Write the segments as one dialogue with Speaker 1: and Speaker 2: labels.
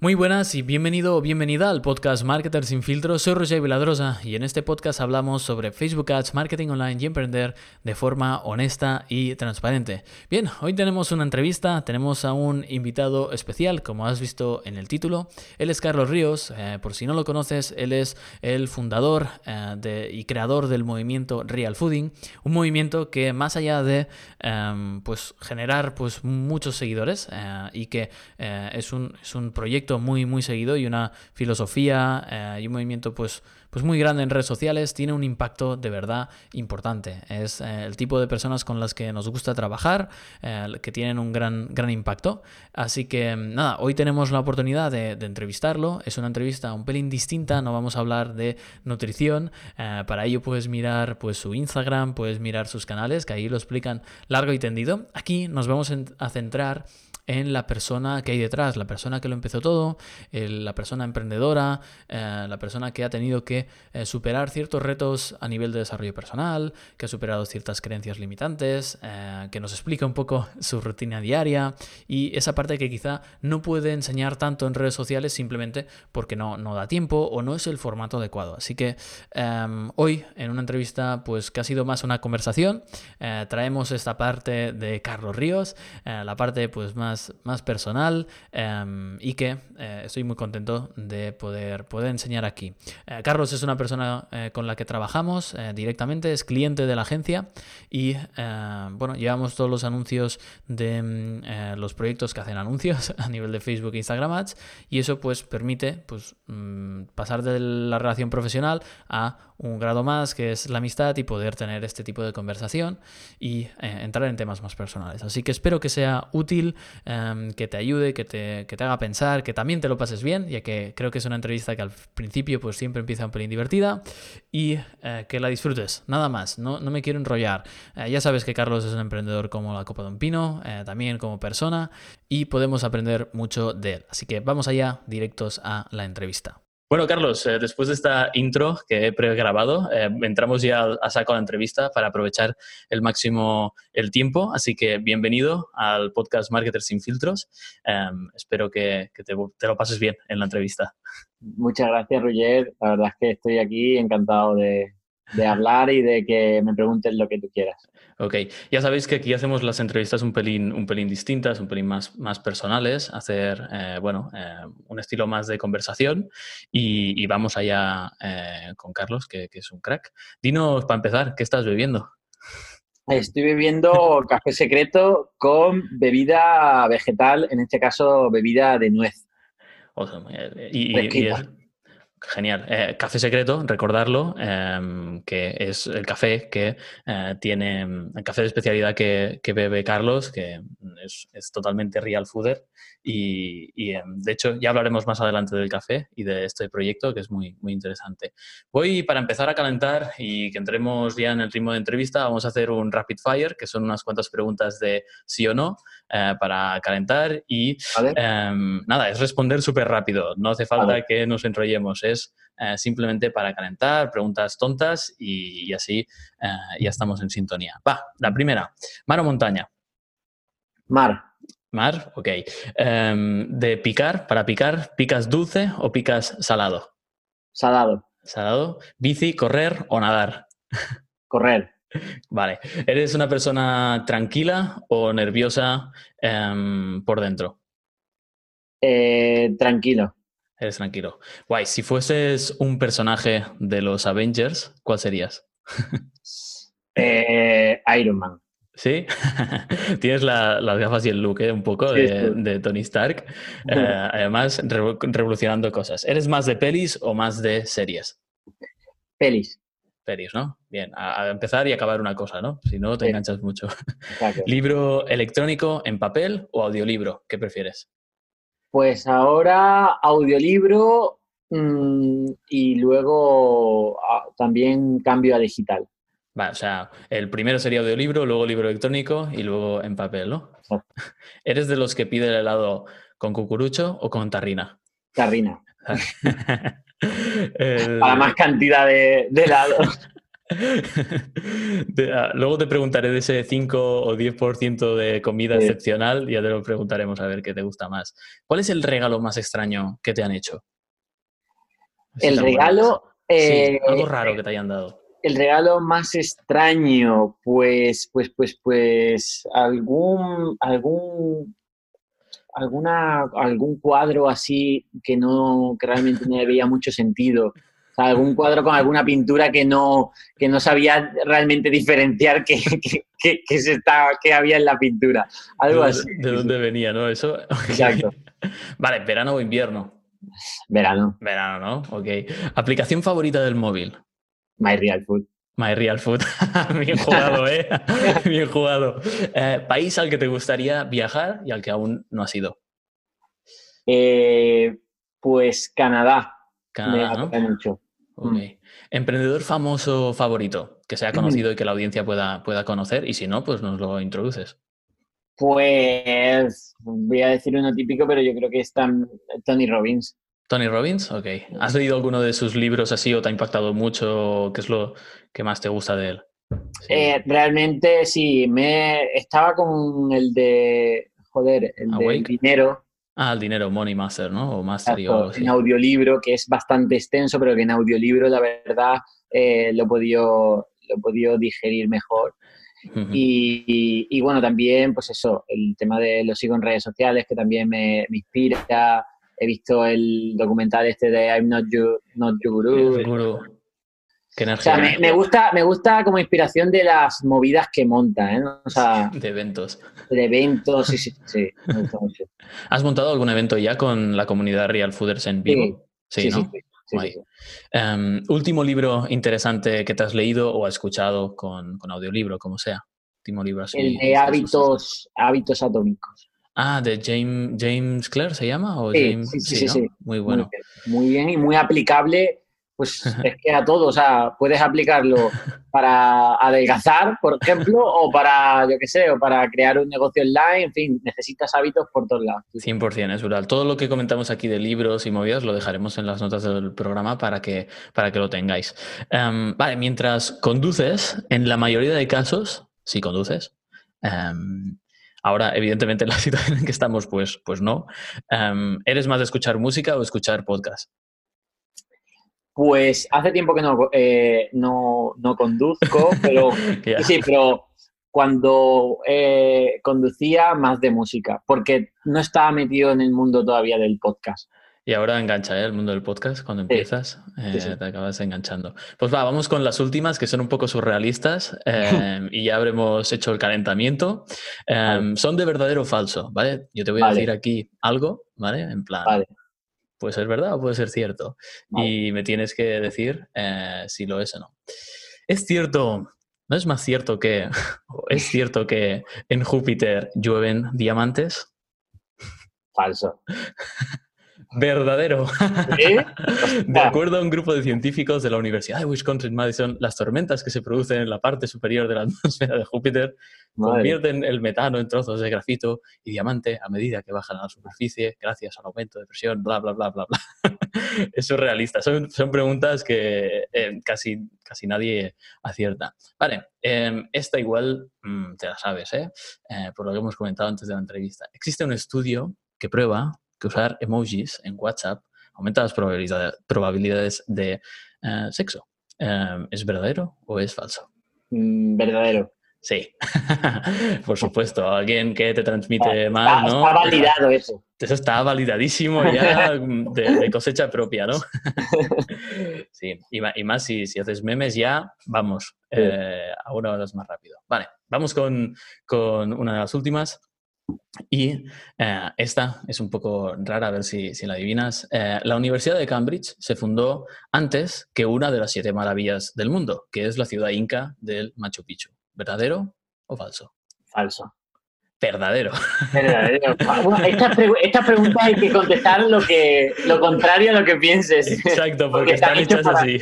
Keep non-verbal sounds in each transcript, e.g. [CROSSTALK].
Speaker 1: Muy buenas y bienvenido o bienvenida al podcast Marketer sin filtro. Soy Roger Viladrosa y en este podcast hablamos sobre Facebook Ads, marketing online y emprender de forma honesta y transparente. Bien, hoy tenemos una entrevista, tenemos a un invitado especial, como has visto en el título. Él es Carlos Ríos, eh, por si no lo conoces, él es el fundador eh, y creador del movimiento Real Fooding, un movimiento que más allá de em, pues, generar pues, muchos seguidores eh, y que es un, es un proyecto muy, muy seguido y una filosofía eh, y un movimiento pues, pues muy grande en redes sociales, tiene un impacto de verdad importante. Es eh, el tipo de personas con las que nos gusta trabajar, eh, que tienen un gran, gran impacto. Así que nada, hoy tenemos la oportunidad de, entrevistarlo. Es una entrevista un pelín distinta, no vamos a hablar de nutrición. para ello puedes mirar pues, su Instagram, puedes mirar sus canales, que ahí lo explican largo y tendido. Aquí nos vamos a centrar en la persona que hay detrás, la persona que lo empezó todo, la persona emprendedora, eh, la persona que ha tenido que eh, superar ciertos retos a nivel de desarrollo personal, que ha superado ciertas creencias limitantes, eh, que nos explica un poco [LAUGHS] su rutina diaria y esa parte que quizá no puede enseñar tanto en redes sociales simplemente porque no, no da tiempo o no es el formato adecuado. Así que em, hoy en una entrevista pues que ha sido más una conversación, traemos esta parte de Carlos Ríos, la parte pues más más, personal em, y que eh, estoy muy contento de poder, poder enseñar aquí. Eh, Carlos es una persona eh, con la que trabajamos directamente, es cliente de la agencia y bueno, llevamos todos los anuncios de mm, los proyectos que hacen anuncios [LAUGHS] a nivel de Facebook e Instagram Ads y eso pues permite pues, mm, pasar de la relación profesional a un grado más, que es la amistad y poder tener este tipo de conversación y eh, entrar en temas más personales. Así que espero que sea útil, em, que te ayude, que te, que te, haga pensar, que también te lo pases bien, ya que creo que es una entrevista que al principio pues siempre empieza un pelín divertida y eh, que la disfrutes, nada más, no, no me quiero enrollar. Eh, ya sabes que Carlos es un emprendedor como la Copa de un Pino, también como persona y podemos aprender mucho de él. Así que vamos allá, directos a la entrevista. Bueno, Carlos, eh, después de esta intro que he pregrabado, eh, entramos ya a saco la entrevista para aprovechar el máximo el tiempo. Así que bienvenido al podcast Marketers sin filtros. Em, espero que, te, lo pases bien en la entrevista.
Speaker 2: Muchas gracias, Roger. La verdad es que estoy aquí encantado de, de hablar y de que me pregunten lo que tú quieras.
Speaker 1: Ok, ya sabéis que aquí hacemos las entrevistas un pelín, un pelín distintas, un pelín más, más personales, hacer, eh, bueno, eh, un estilo más de conversación y, vamos allá eh, con Carlos, que, que, es un crack. Dinos, para empezar, ¿qué estás bebiendo?
Speaker 2: Estoy bebiendo [LAUGHS] café secreto con bebida vegetal, en este caso bebida de nuez.
Speaker 1: y, y, Genial. Eh, café secreto, recordarlo, em, que es el café que eh, tiene, el café de especialidad que, que bebe Carlos, que es, es, totalmente real fooder. Y, y em, de hecho, ya hablaremos más adelante del café y de este proyecto, que es muy, muy interesante. Voy para empezar a calentar y que entremos ya en el ritmo de entrevista, vamos a hacer un rapid fire, que son unas cuantas preguntas de sí o no eh, para calentar. Y em, nada, es responder súper rápido, no hace falta que nos enrollemos es eh, simplemente para calentar, preguntas tontas y, así eh, ya estamos en sintonía. Va, la primera, mar o montaña.
Speaker 2: Mar.
Speaker 1: Mar, ok. Em, de picar, para picar, ¿picas dulce o picas salado?
Speaker 2: Salado.
Speaker 1: Salado. Bici, correr o nadar.
Speaker 2: Correr. [LAUGHS]
Speaker 1: Vale. ¿Eres una persona tranquila o nerviosa em, por dentro?
Speaker 2: Eh, tranquilo.
Speaker 1: Eres tranquilo. Guay, si fueses un personaje de los Avengers, ¿cuál serías? [LAUGHS]
Speaker 2: eh, Iron Man.
Speaker 1: ¿Sí? [LAUGHS] Tienes las gafas y el look, ¿eh? Un poco de, Tony Stark. [LAUGHS] Eh, además, revolucionando cosas. ¿Eres más de pelis o más de series?
Speaker 2: Pelis.
Speaker 1: Pelis, ¿no? Bien, a, empezar y acabar una cosa, ¿no? Si no, te enganchas mucho. ¿Libro electrónico en papel o audiolibro? ¿Qué prefieres?
Speaker 2: Pues ahora audiolibro mm, y luego ah, también cambio a digital.
Speaker 1: Vale, o sea, el primero sería audiolibro, luego libro electrónico y luego en papel, ¿no? [LAUGHS] ¿Eres de los que pide el helado con cucurucho o con tarrina?
Speaker 2: Tarrina. [LAUGHS] Para más cantidad de, helado. [LAUGHS] [LAUGHS]
Speaker 1: Ah, luego te preguntaré de ese 5 o 10% de comida excepcional y ya te lo preguntaremos a ver qué te gusta más. ¿Cuál es el regalo más extraño que te han hecho?
Speaker 2: el regalo...
Speaker 1: Eh, algo raro que te hayan dado.
Speaker 2: El regalo más extraño, pues, pues, pues, pues, algún, algún, alguna, algún cuadro así que no, que realmente no había mucho sentido algún cuadro con alguna pintura que no, que no sabía realmente diferenciar qué, [LAUGHS] que, se estaba, qué había en la pintura. Algo
Speaker 1: ¿De,
Speaker 2: así.
Speaker 1: ¿De dónde venía, no? Eso.
Speaker 2: Exacto. [LAUGHS]
Speaker 1: vale, verano o invierno.
Speaker 2: Verano.
Speaker 1: Verano, ¿no? Ok. ¿Aplicación favorita del móvil?
Speaker 2: My Real Food.
Speaker 1: My Real Food. [LAUGHS] Bien jugado, ¿eh? Bien jugado. Eh, ¿País al que te gustaría viajar y al que aún no has ido?
Speaker 2: Eh, pues Canadá.
Speaker 1: Canadá, Me mucho. Mm. Emprendedor famoso favorito, que sea conocido y que la audiencia pueda, pueda conocer, y si no, pues nos lo introduces.
Speaker 2: Pues voy a decir uno típico, pero yo creo que es Tony Robbins.
Speaker 1: Tony Robbins, ok. ¿Has leído alguno de sus libros así o te ha impactado mucho? ¿Qué es lo que más te gusta de él?
Speaker 2: Eh, realmente sí, me estaba con el de, joder, el de dinero.
Speaker 1: Ah, el dinero, Money Master, ¿no? O Master
Speaker 2: En audiolibro, que es bastante extenso, pero que en audiolibro, la verdad, eh, lo, he podido, lo digerir mejor. y, bueno, también, pues eso, el tema de los sigo en redes sociales, que también me, inspira. He visto el documental este de I'm Not, you, not Your Guru. O sea, me, gusta, me gusta como inspiración de las movidas que monta, ¿eh? O sea, [LAUGHS]
Speaker 1: de eventos.
Speaker 2: De eventos, sí, sí, sí.
Speaker 1: ¿Has montado algún evento ya con la comunidad Real Fooders en vivo? Sí, sí, sí. Em, último libro interesante que te has leído o has escuchado con, con audiolibro, como sea. Último libro así.
Speaker 2: El de hábitos, hábitos atómicos.
Speaker 1: Ah, de James, James Clare se llama o James.
Speaker 2: Sí, sí, sí,
Speaker 1: Muy bueno.
Speaker 2: muy bien y muy aplicable pues [LAUGHS] es que a todo, o sea, puedes aplicarlo para adelgazar, por ejemplo, o para, yo qué sé, o para crear un negocio online, en fin, necesitas hábitos por todos lados.
Speaker 1: 100%, es brutal. Todo lo que comentamos aquí de libros y movidas lo dejaremos en las notas del programa para que, para que lo tengáis. Em, vale, mientras conduces, en la mayoría de casos, si conduces, em, Ahora, evidentemente, en la [LAUGHS] situación en que estamos, pues, pues no. Em, ¿Eres más de escuchar música o escuchar podcast?
Speaker 2: Pues hace tiempo que no, eh, no, conduzco, [LAUGHS] pero sí, pero cuando eh, conducía más de música, porque no estaba metido en el mundo todavía del podcast.
Speaker 1: Y ahora engancha ¿eh? el mundo del podcast, cuando empiezas, te acabas enganchando. Pues va, vamos con las últimas, que son un poco surrealistas, [LAUGHS] y ya habremos hecho el calentamiento. Son de verdadero o falso, ¿vale? Yo te voy a decir aquí algo, ¿vale? En plan, vale puede ser verdad o puede ser cierto. Y me tienes que decir eh, si lo es o no. Es cierto, no es más cierto que, [LAUGHS] es cierto que en Júpiter llueven diamantes.
Speaker 2: Falso. [LAUGHS]
Speaker 1: Verdadero. [LAUGHS] De acuerdo a un grupo de científicos de la Universidad de Wisconsin-Madison, las tormentas que se producen en la parte superior de la [LAUGHS] atmósfera de Júpiter convierten el metano en trozos de grafito y diamante a medida que bajan a la superficie gracias al aumento de presión, bla, bla, bla, bla, bla. Eso [LAUGHS] es realista. Son, son preguntas que eh, casi, casi nadie acierta. Vale, em, esta igual mm, te la sabes, ¿eh? ¿eh? Por lo que hemos comentado antes de la entrevista. Existe un estudio que prueba que usar emojis en WhatsApp aumenta las probabilidades, de eh, sexo. Em, ¿Es verdadero o es falso?
Speaker 2: Mm, verdadero.
Speaker 1: Sí, [LAUGHS] por supuesto. Alguien que te transmite más, ¿no?
Speaker 2: Está validado eso.
Speaker 1: Eso está validadísimo ya [LAUGHS] de, cosecha propia, ¿no? [LAUGHS] sí, y, más si, si, haces memes ya, vamos, eh, a una hora más rápido. Vale, vamos con, con una de las últimas. Y eh, esta es un poco rara, a ver si, la adivinas. Eh, la Universidad de Cambridge se fundó antes que una de las siete maravillas del mundo, que es la ciudad inca del Machu Picchu. ¿Verdadero o falso?
Speaker 2: Falso.
Speaker 1: Verdadero.
Speaker 2: Verdadero. [LAUGHS] Esta, pregunta hay que contestar lo, que, lo contrario a lo que pienses.
Speaker 1: Exacto, porque, [LAUGHS] están, hechas así.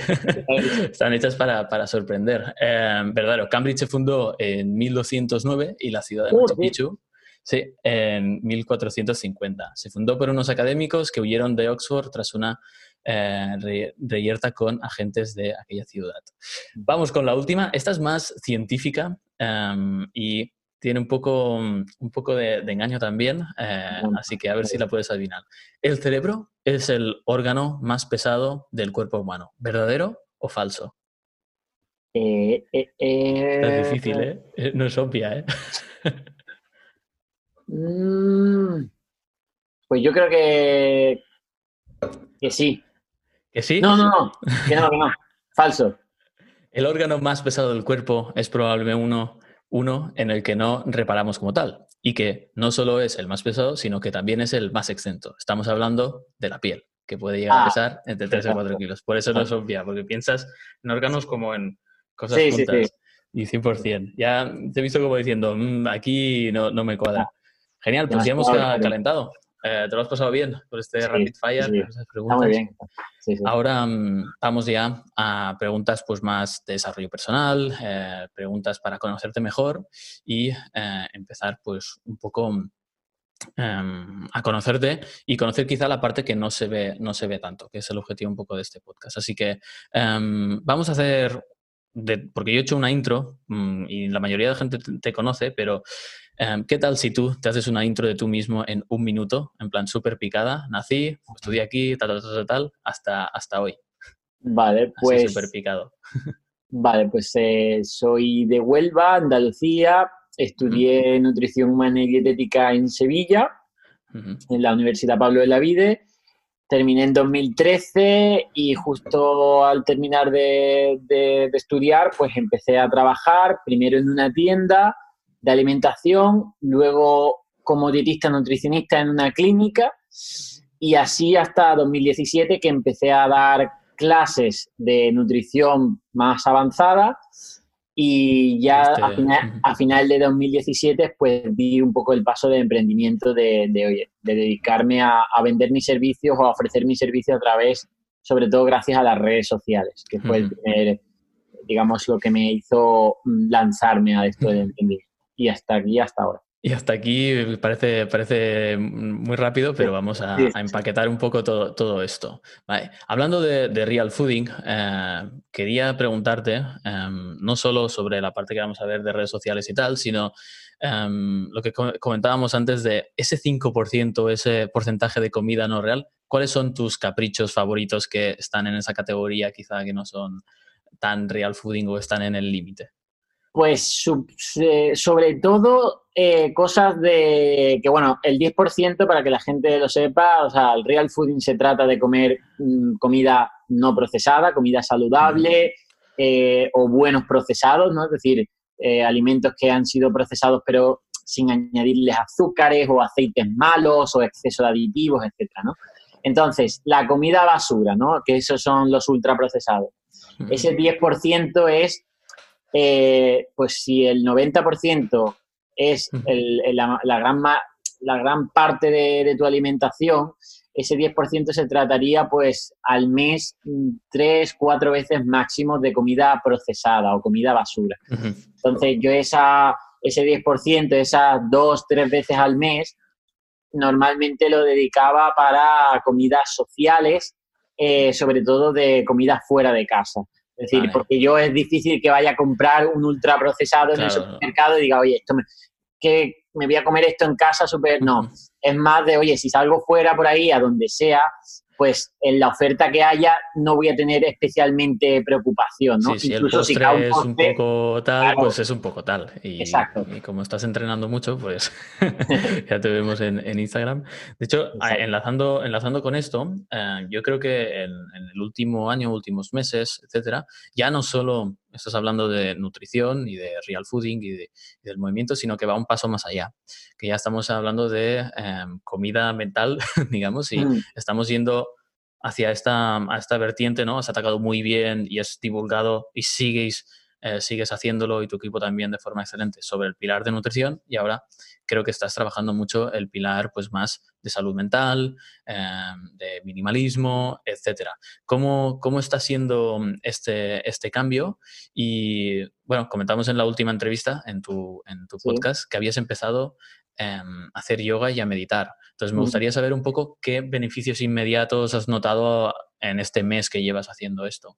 Speaker 1: están hechas para, sorprender. Eh, verdadero. Cambridge se fundó en 1209 y la ciudad de Machu Picchu Sí, en 1450. Se fundó por unos académicos que huyeron de Oxford tras una eh, reyerta con agentes de aquella ciudad. Vamos con la última. Esta es más científica em, y tiene un poco, un poco de, engaño también, eh, así que a ver si la puedes adivinar. El cerebro es el órgano más pesado del cuerpo humano. ¿Verdadero o falso?
Speaker 2: Eh, eh,
Speaker 1: es difícil, ¿eh? No es obvia, ¿eh? [LAUGHS]
Speaker 2: Mm, pues yo creo que, que sí.
Speaker 1: ¿Que sí?
Speaker 2: No, no, no, que no, que no. Falso.
Speaker 1: El órgano más pesado del cuerpo es probablemente uno, uno en el que no reparamos como tal y que no solo es el más pesado, sino que también es el más exento. Estamos hablando de la piel, que puede llegar a ah, pesar entre 3 y 4 kilos. Por eso no es obvia, porque piensas en órganos como en cosas juntas. Y 100%. Ya te he visto como diciendo, mm, aquí no, no, me cuadra. Genial, pues ya hemos calentado. Eh, ¿Te lo has pasado bien por este rapid fire?
Speaker 2: muy bien.
Speaker 1: Ahora mm, vamos ya a preguntas pues, más de desarrollo personal, eh, preguntas para conocerte mejor y eh, empezar pues, un poco em, a conocerte y conocer quizá la parte que no se, ve, no se ve tanto, que es el objetivo un poco de este podcast. Así que em, vamos a hacer, porque yo he hecho una intro mm, y la mayoría de la gente te conoce, pero Em, ¿Qué tal si tú te haces una intro de tú mismo en un minuto, en plan súper picada? Nací, estudié aquí, tal, tal, tal, tal, hasta, hasta hoy.
Speaker 2: Vale, pues.
Speaker 1: Súper picado.
Speaker 2: Vale, pues eh, soy de Huelva, Andalucía. Estudié nutrición humana y dietética en Sevilla, en la Universidad Pablo de la Vide. Terminé en 2013 y justo al terminar de, de estudiar, pues empecé a trabajar primero en una tienda de alimentación, luego como dietista nutricionista en una clínica y así hasta 2017 que empecé a dar clases de nutrición más avanzada y ya a, final, de 2017 pues di un poco el paso de emprendimiento de, de, dedicarme a, vender mis servicios o a ofrecer mis servicios a través, sobre todo gracias a las redes sociales, que fue el primer, digamos, lo que me hizo lanzarme a esto de emprendimiento y hasta aquí, hasta ahora.
Speaker 1: Y hasta aquí parece, parece muy rápido, pero vamos a, empaquetar un poco todo, todo esto. Hablando de, real fooding, eh, quería preguntarte em, no solo sobre la parte que vamos a ver de redes sociales y tal, sino em, lo que comentábamos antes de ese 5%, ese porcentaje de comida no real. ¿Cuáles son tus caprichos favoritos que están en esa categoría, quizá que no son tan real fooding o están en el límite?
Speaker 2: Pues sobre todo eh, cosas de que, bueno, el 10% para que la gente lo sepa, o sea, el real fooding se trata de comer mm, comida no procesada, comida saludable eh, o buenos procesados, ¿no? Es decir, eh, alimentos que han sido procesados pero sin añadirles azúcares o aceites malos o exceso de aditivos, etcétera, ¿no? Entonces, la comida basura, ¿no? Que esos son los ultraprocesados. Ese 10% es eh, pues si el 90% es la, gran, la gran parte de, tu alimentación, ese 10% se trataría pues al mes mm, tres, cuatro veces máximo de comida procesada o comida basura. Entonces yo esa, ese 10%, esas dos, tres veces al mes, normalmente lo dedicaba para comidas sociales, eh, sobre todo de comida fuera de casa. Es decir, porque yo es difícil que vaya a comprar un ultraprocesado en el supermercado y diga, oye, esto me, que me voy a comer esto en casa, súper. No, es más de, oye, si salgo fuera por ahí, a donde sea, pues en la oferta que haya no voy a tener especialmente preocupación, ¿no?
Speaker 1: Sí, si el postre es un poco tal, pues es un poco tal. Y, Exacto. y como estás entrenando mucho, pues [LAUGHS] [LAUGHS] ya te vemos en, Instagram. De hecho, enlazando, enlazando con esto, eh, yo creo que en, el último año, últimos meses, etcétera, ya no solo estás hablando de nutrición y de real fooding y, del movimiento, sino que va un paso más allá, que ya estamos hablando de em, comida mental, [LAUGHS] digamos, y mm. estamos yendo hacia esta, a esta vertiente, ¿no? Has atacado muy bien y has divulgado y sigues, eh, sigues haciéndolo y tu equipo también de forma excelente sobre el pilar de nutrición y ahora creo que estás trabajando mucho el pilar pues más de salud mental, em, de minimalismo, etcétera. ¿Cómo, ¿Cómo, está siendo este, este cambio? Y bueno, comentamos en la última entrevista en tu, en tu podcast que habías empezado em, a hacer yoga y a meditar. Entonces me gustaría saber un poco qué beneficios inmediatos has notado en este mes que llevas haciendo esto?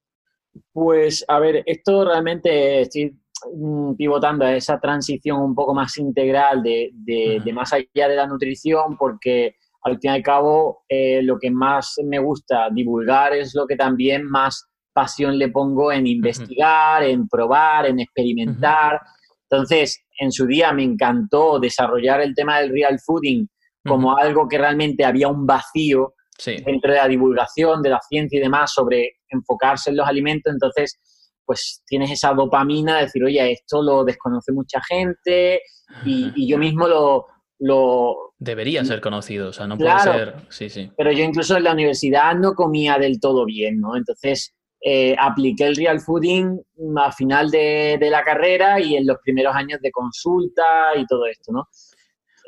Speaker 2: Pues, a ver, esto realmente estoy mm, pivotando a esa transición un poco más integral de, de, más allá de la nutrición, porque al fin y al cabo eh, lo que más me gusta divulgar es lo que también más pasión le pongo en investigar, en probar, en experimentar. Entonces, en su día me encantó desarrollar el tema del real fooding como algo que realmente había un vacío dentro de la divulgación, de la ciencia y demás sobre enfocarse en los alimentos. Entonces, pues tienes esa dopamina de decir, oye, esto lo desconoce mucha gente y, yo mismo lo, lo...
Speaker 1: Debería ser conocido, o sea, no puede ser... Sí, sí.
Speaker 2: Pero yo incluso en la universidad no comía del todo bien, ¿no? Entonces, eh, apliqué el real fooding a final de, la carrera y en los primeros años de consulta y todo esto, ¿no?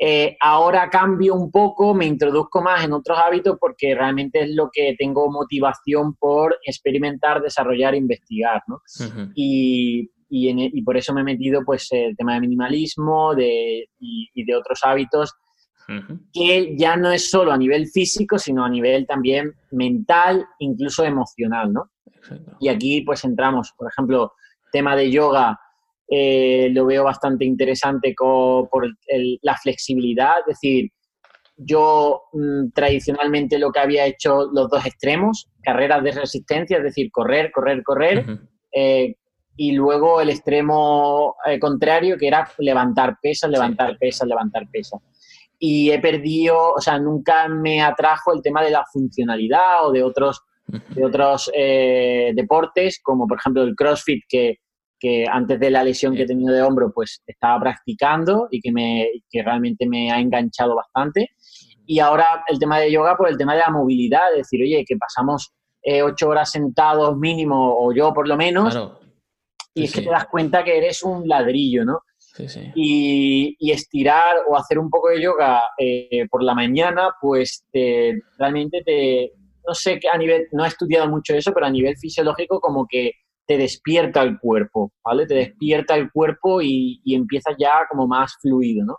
Speaker 2: Eh, ahora cambio un poco, me introduzco más en otros hábitos porque realmente es lo que tengo motivación por experimentar, desarrollar, investigar, ¿no? y, y, por eso me he metido pues el tema de minimalismo de, y, de otros hábitos que ya no es solo a nivel físico, sino a nivel también mental, incluso emocional, ¿no? Y aquí pues entramos, por ejemplo, tema de yoga, eh, lo veo bastante interesante por la flexibilidad, es decir, yo mm, tradicionalmente lo que había hecho los dos extremos, carreras de resistencia, es decir, correr, correr, correr, eh, y luego el extremo eh, contrario que era levantar pesas, levantar pesas, levantar pesas. Y he perdido, o sea, nunca me atrajo el tema de la funcionalidad o de otros de otros eh, deportes, como por ejemplo el CrossFit, que, que, antes de la lesión que he tenido de hombro, pues estaba practicando y que, me, que realmente me ha enganchado bastante. Y ahora el tema de yoga, por el tema de la movilidad, es decir, oye, que pasamos eh, ocho horas sentados mínimo, o yo por lo menos, y es que te das cuenta que eres un ladrillo, ¿no? Sí, y, y, estirar o hacer un poco de yoga eh, por la mañana, pues te, realmente te, no sé a nivel, no he estudiado mucho eso, pero a nivel fisiológico como que te despierta el cuerpo, ¿vale? Te despierta el cuerpo y, y empieza ya como más fluido, ¿no?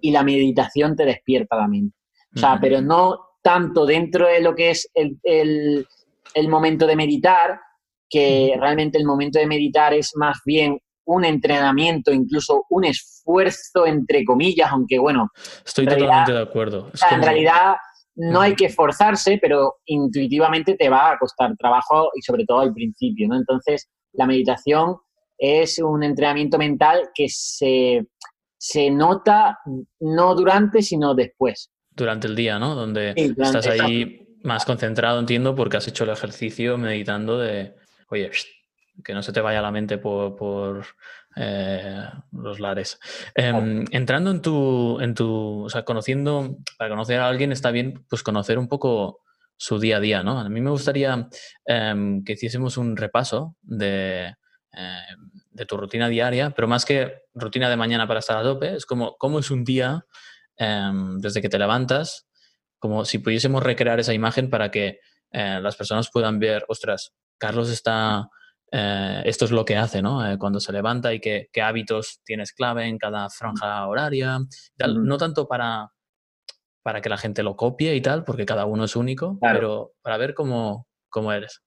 Speaker 2: Y la meditación te despierta la mente. O sea, pero no tanto dentro de lo que es el, el, el momento de meditar, que realmente el momento de meditar es más bien un entrenamiento, incluso un esfuerzo, entre comillas, aunque bueno.
Speaker 1: Estoy totalmente de acuerdo.
Speaker 2: En realidad no hay que esforzarse, pero intuitivamente te va a costar trabajo y sobre todo al principio, ¿no? Entonces, la meditación es un entrenamiento mental que se, se nota no durante, sino después.
Speaker 1: Durante el día, ¿no? Donde estás ahí más concentrado, entiendo, porque has hecho el ejercicio meditando de, oye, que no se te vaya la mente por, eh, los lares. Em, entrando en tu, en tu, o sea, conociendo, para conocer a alguien está bien, pues conocer un poco su día a día, ¿no? A mí me gustaría em, que hiciésemos un repaso de, em, de, tu rutina diaria, pero más que rutina de mañana para estar a tope, es como cómo es un día desde que te levantas, como si pudiésemos recrear esa imagen para que eh, las personas puedan ver, ostras, Carlos está eh, esto es lo que hace, ¿no? Eh, cuando se levanta y qué, hábitos tienes clave en cada franja horaria. No tanto para, para que la gente lo copie y tal, porque cada uno es único, pero para ver cómo, cómo eres.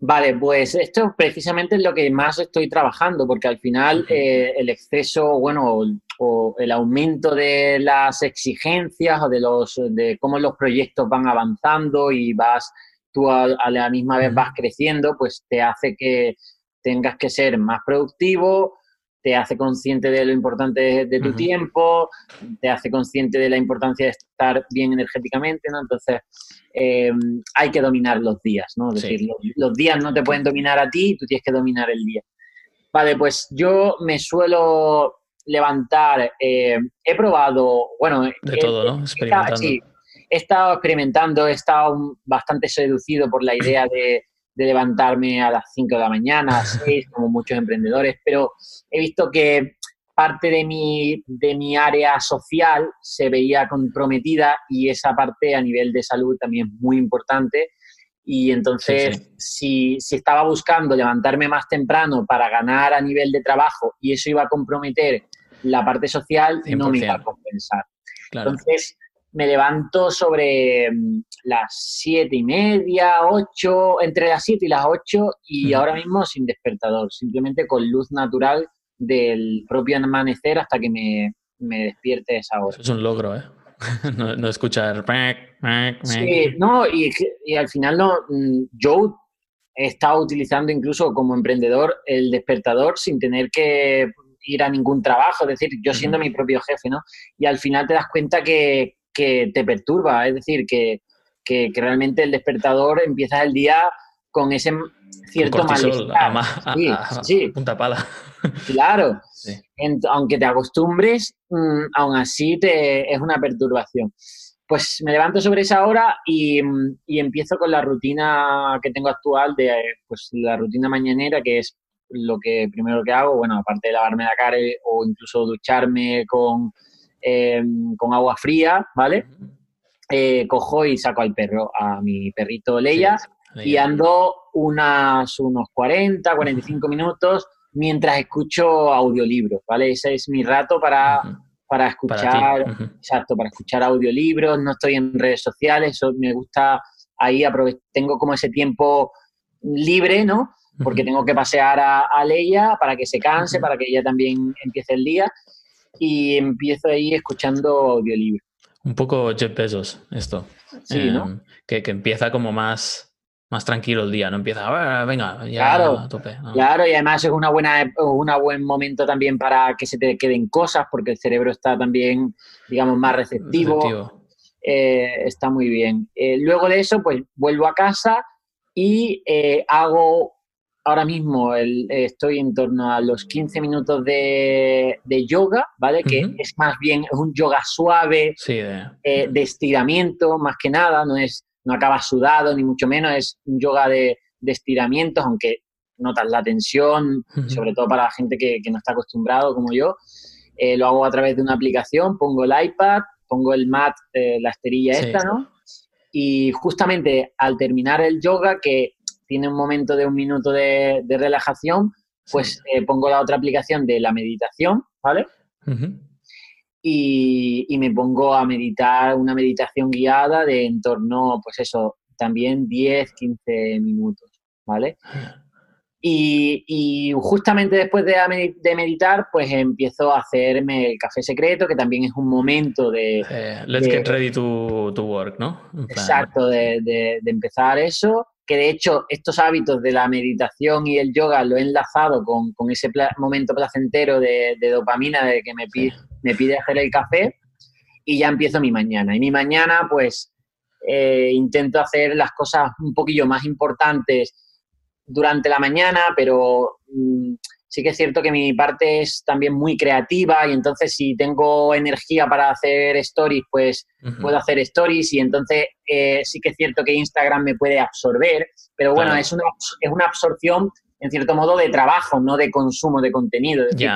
Speaker 2: Vale, pues esto precisamente es lo que más estoy trabajando, porque al final eh, el exceso, bueno, o, el aumento de las exigencias o de los de cómo los proyectos van avanzando y vas tú a, la misma vez vas creciendo, pues te hace que tengas que ser más productivo, te hace consciente de lo importante de, tu tiempo, te hace consciente de la importancia de estar bien energéticamente, ¿no? Entonces, eh, hay que dominar los días, ¿no? Es decir, los, días no te pueden dominar a ti, tú tienes que dominar el día. Vale, pues yo me suelo levantar, eh, he probado, bueno...
Speaker 1: De todo, ¿no?
Speaker 2: Experimentando. Sí, he estado experimentando, he estado bastante seducido por la idea de, levantarme a las 5 de la mañana, a 6, [LAUGHS] como muchos emprendedores, pero he visto que parte de mi, de mi área social se veía comprometida y esa parte a nivel de salud también es muy importante. Y entonces, Si, si, estaba buscando levantarme más temprano para ganar a nivel de trabajo y eso iba a comprometer la parte social, no me iba a compensar. Entonces, me levanto sobre mm, las siete y media, ocho, entre las siete y las ocho y ahora mismo sin despertador, simplemente con luz natural del propio amanecer hasta que me, me despierte esa hora.
Speaker 1: es un logro, ¿eh? [LAUGHS] no, no, escuchar...
Speaker 2: Sí, no, y, y al final no, mm, yo he estado utilizando incluso como emprendedor el despertador sin tener que ir a ningún trabajo, es decir, yo siendo mi propio jefe, ¿no? Y al final te das cuenta que, que te perturba, es decir, que, que, realmente el despertador empieza el día con ese cierto malestar.
Speaker 1: sí, sí. punta pala.
Speaker 2: Claro. aunque te acostumbres, mm, aún así te, es una perturbación. Pues me levanto sobre esa hora y, y, empiezo con la rutina que tengo actual de pues la rutina mañanera, que es lo que primero que hago, bueno, aparte de lavarme la cara o incluso ducharme con, eh, con agua fría, ¿vale? Eh, cojo y saco al perro, a mi perrito Leia, y ando unas, unos 40, 45 minutos mientras escucho audiolibros, ¿vale? Ese es mi rato para, para escuchar, exacto, para escuchar audiolibros, no estoy en redes sociales, me gusta ahí, tengo como ese tiempo libre, ¿no? porque tengo que pasear a, Leia para que se canse, para que ella también empiece el día y empiezo ahí escuchando audiolibros.
Speaker 1: Un poco Jeff Bezos esto.
Speaker 2: Sí, ¿no? Em,
Speaker 1: que, empieza como más, más tranquilo el día, no empieza, ah, venga,
Speaker 2: ya a tope. Claro, y además es una buena, un buen momento también para que se te queden cosas, porque el cerebro está también, digamos, más receptivo. Eh, está muy bien. Eh, luego de eso, pues vuelvo a casa y eh, hago ahora mismo estoy en torno a los 15 minutos de, yoga, ¿vale? Que es más bien es un yoga suave, eh, de... estiramiento, más que nada, no es no acaba sudado ni mucho menos, es un yoga de, estiramientos, aunque notas la tensión, sobre todo para la gente que, no está acostumbrado como yo. Eh, lo hago a través de una aplicación, pongo el iPad, pongo el mat, eh, la esterilla esta, ¿no? Y justamente al terminar el yoga, que tiene un momento de un minuto de, relajación, pues eh, pongo la otra aplicación de la meditación, ¿vale? y, me pongo a meditar una meditación guiada de en torno, pues eso, también 10, 15 minutos, ¿vale? Y, justamente después de, meditar, pues empiezo a hacerme el café secreto, que también es un momento de...
Speaker 1: Eh, let's get ready to, work, ¿no?
Speaker 2: Exacto, de, de, empezar eso que de hecho estos hábitos de la meditación y el yoga lo he enlazado con, ese momento placentero de, dopamina de que me pide, me pide hacer el café y ya empiezo mi mañana. Y mi mañana pues eh, intento hacer las cosas un poquillo más importantes durante la mañana, pero mm, sí que es cierto que mi parte es también muy creativa y entonces si tengo energía para hacer stories, pues puedo hacer stories y entonces eh, sí que es cierto que Instagram me puede absorber, pero bueno, es, una, es una absorción en cierto modo de trabajo, no de consumo de contenido. Es decir,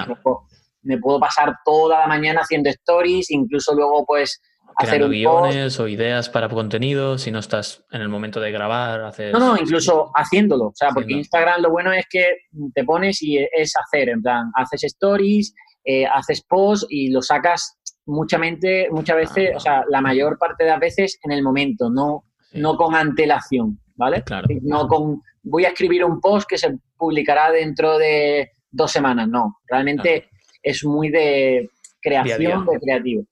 Speaker 2: me puedo pasar toda la mañana haciendo stories, incluso luego pues
Speaker 1: Creando guiones o ideas para contenido, si no estás en el momento de grabar, haces...
Speaker 2: No, no, incluso haciéndolo, o sea, porque Instagram lo bueno es que te pones y es hacer, en plan, haces stories, eh, haces posts y lo sacas mucha mente, muchas veces, o sea, la mayor parte de las veces en el momento, no, no con antelación, ¿vale?
Speaker 1: Claro.
Speaker 2: No con, voy a escribir un post que se publicará dentro de dos semanas, no, realmente es muy de creación de creativo.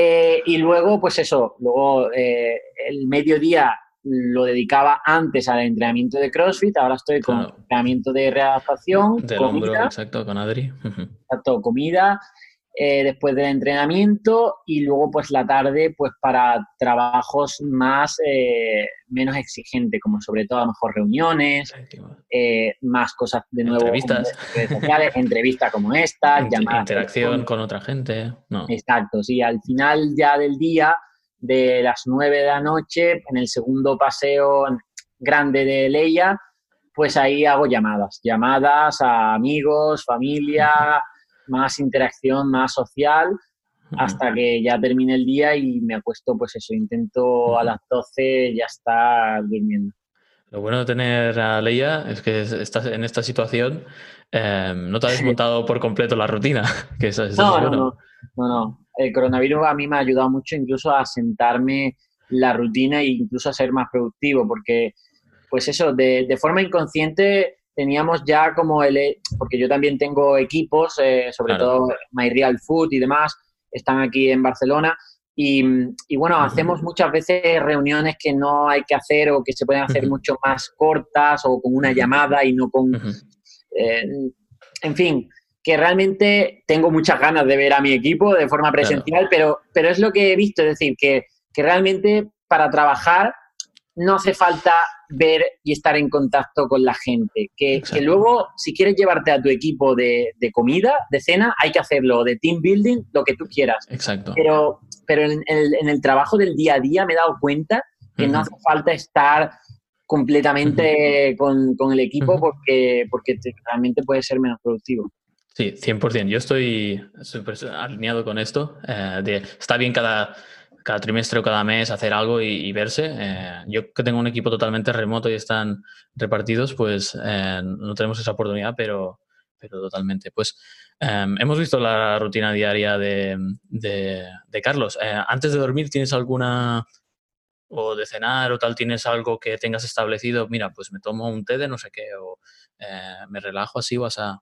Speaker 2: Eh, y luego, pues eso, luego eh, el mediodía lo dedicaba antes al entrenamiento de CrossFit, ahora estoy con entrenamiento de readaptación.
Speaker 1: Del hombro, exacto, con Adri. [LAUGHS]
Speaker 2: Exacto, comida, eh, después del entrenamiento y luego pues la tarde pues para trabajos más eh, menos exigentes como sobre todo a lo mejor reuniones eh, más cosas de nuevo
Speaker 1: entrevistas.
Speaker 2: sociales entrevistas como esta [LAUGHS]
Speaker 1: llamadas interacción con otra gente no
Speaker 2: exacto sí al final ya del día de las nueve de la noche en el segundo paseo grande de Leia pues ahí hago llamadas llamadas a amigos familia más interacción, más social, hasta que ya termine el día y me acuesto, pues eso, intento a las 12 ya estar durmiendo.
Speaker 1: Lo bueno de tener a Leia es que estás en esta situación, em, no te has desmontado por completo la rutina, [LAUGHS] que eso, es
Speaker 2: no, no, no, no, el coronavirus a mí me ha ayudado mucho incluso a sentarme la rutina e incluso a ser más productivo, porque pues eso, de, de forma inconsciente teníamos ya como el, porque yo también tengo equipos, eh, sobre todo My Real Food y demás, están aquí en Barcelona, y, y, bueno, hacemos muchas veces reuniones que no hay que hacer o que se pueden hacer mucho más cortas o con una llamada y no con... Eh, en fin, que realmente tengo muchas ganas de ver a mi equipo de forma presencial, pero, pero es lo que he visto, es decir, que, que realmente para trabajar no hace falta ver y estar en contacto con la gente. Que, que luego, si quieres llevarte a tu equipo de, de, comida, de cena, hay que hacerlo, de team building, lo que tú quieras.
Speaker 1: Exacto.
Speaker 2: Pero, pero en, el, en el trabajo del día a día me he dado cuenta que no hace falta estar completamente con, con, el equipo porque, porque realmente puede ser menos productivo.
Speaker 1: Sí, 100%. Yo estoy súper alineado con esto. Eh, de, está bien cada cada trimestre o cada mes hacer algo y, verse. Eh, yo que tengo un equipo totalmente remoto y están repartidos, pues eh, no tenemos esa oportunidad, pero, pero totalmente. Pues em, hemos visto la rutina diaria de, de, Carlos. Eh, antes de dormir, ¿tienes alguna o de cenar o tal, tienes algo que tengas establecido? Mira, pues me tomo un té de no sé qué o me relajo así vas a...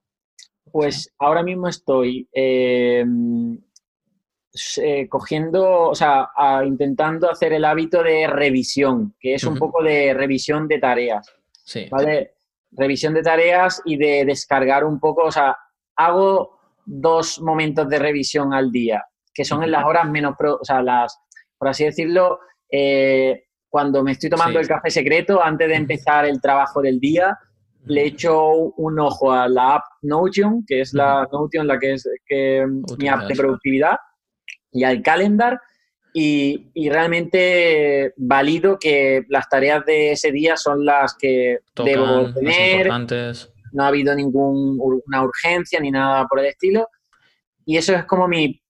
Speaker 2: Pues ahora mismo estoy em, eh, cogiendo, o sea, intentando hacer el hábito de revisión, que es un poco de revisión de tareas.
Speaker 1: Sí.
Speaker 2: ¿Vale? Revisión de tareas y de descargar un poco, o sea, hago dos momentos de revisión al día, que son en las horas menos, o sea, las, por así decirlo, eh, cuando me estoy tomando el café secreto, antes de empezar el trabajo del día, le echo un ojo a la app Notion, que es la Notion, la que es que, mi app de productividad, y al calendar y, y, realmente valido que las tareas de ese día son las que debo tener. No ha habido ninguna urgencia ni nada por el estilo. Y eso es como mi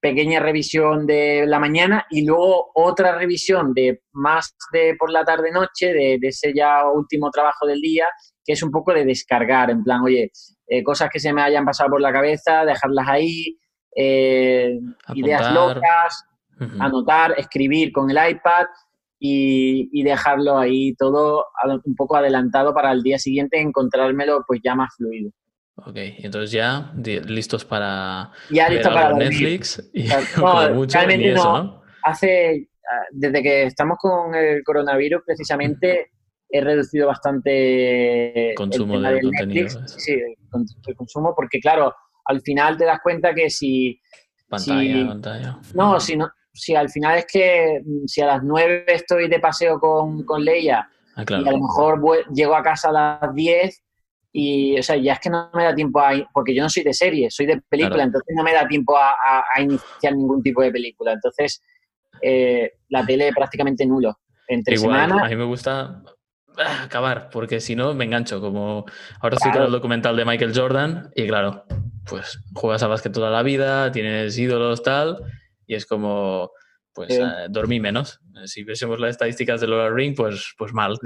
Speaker 2: pequeña revisión de la mañana y luego otra revisión de más de por la tarde-noche, de, de, ese ya último trabajo del día, que es un poco de descargar, en plan, oye, eh, cosas que se me hayan pasado por la cabeza, dejarlas ahí, eh, ideas locas, anotar, escribir con el iPad y, dejarlo ahí todo un poco adelantado para el día siguiente encontrármelo pues ya más fluido.
Speaker 1: Ok, entonces ya listos para,
Speaker 2: ya listo para
Speaker 1: Netflix y [LAUGHS]
Speaker 2: no, realmente no. Hace, ah, desde que estamos con el coronavirus precisamente he reducido bastante
Speaker 1: consumo de contenido.
Speaker 2: sí, el consumo porque claro, al final te das cuenta que si...
Speaker 1: Pantalla, pantalla.
Speaker 2: No, si, no, si al final es que mm, si a las 9 estoy de paseo con, con Leia
Speaker 1: ah, claro.
Speaker 2: y a lo mejor llego a casa a las 10 y, o sea, ya es que no me da tiempo a... Porque yo no soy de serie, soy de película, entonces no me da tiempo a, a, iniciar ningún tipo de película. Entonces, eh, la tele prácticamente nulo. Entre
Speaker 1: Igual,
Speaker 2: semana...
Speaker 1: A mí me gusta ah, acabar, porque si no me engancho. Como ahora estoy con el documental de Michael Jordan y claro, pues juegas a básquet toda la vida, tienes ídolos, tal, y es como, pues sí. uh, dormí menos. Si viésemos las estadísticas de Laura Ring, pues, pues mal.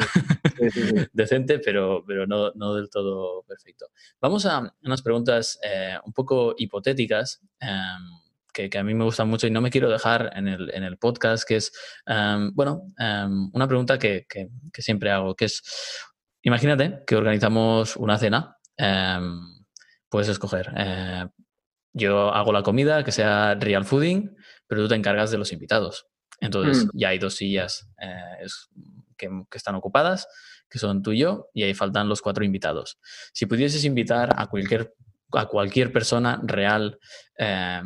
Speaker 1: Sí, sí, [LAUGHS] Decente, pero, pero no, no, del todo perfecto. Vamos a unas preguntas eh, un poco hipotéticas. Um, que, que, a mí me gustan mucho y no me quiero dejar en el, en el podcast, que es, um, bueno, um, una pregunta que, que, que, siempre hago, que es, imagínate que organizamos una cena, puedes escoger. Eh, yo hago la comida, que sea real fooding, pero tú te encargas de los invitados. Entonces, mm. ya hay dos sillas eh, es, que, que, están ocupadas, que son tú y yo, y ahí faltan los cuatro invitados. Si pudieses invitar a cualquier, a cualquier persona real, eh,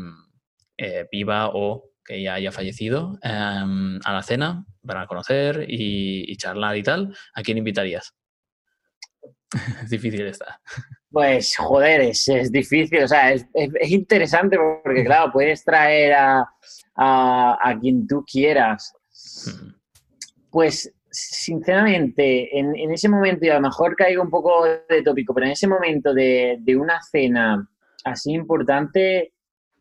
Speaker 1: eh, viva o que ya haya fallecido, em, a la cena para conocer y, y charlar y tal, ¿a quién invitarías? [LAUGHS] es difícil esta.
Speaker 2: Pues, joder, es, es difícil, o sea, es, es, es, interesante porque, claro, puedes traer a, a, a quien tú quieras. Pues, sinceramente, en, en, ese momento, y a lo mejor caigo un poco de tópico, pero en ese momento de, de una cena así importante,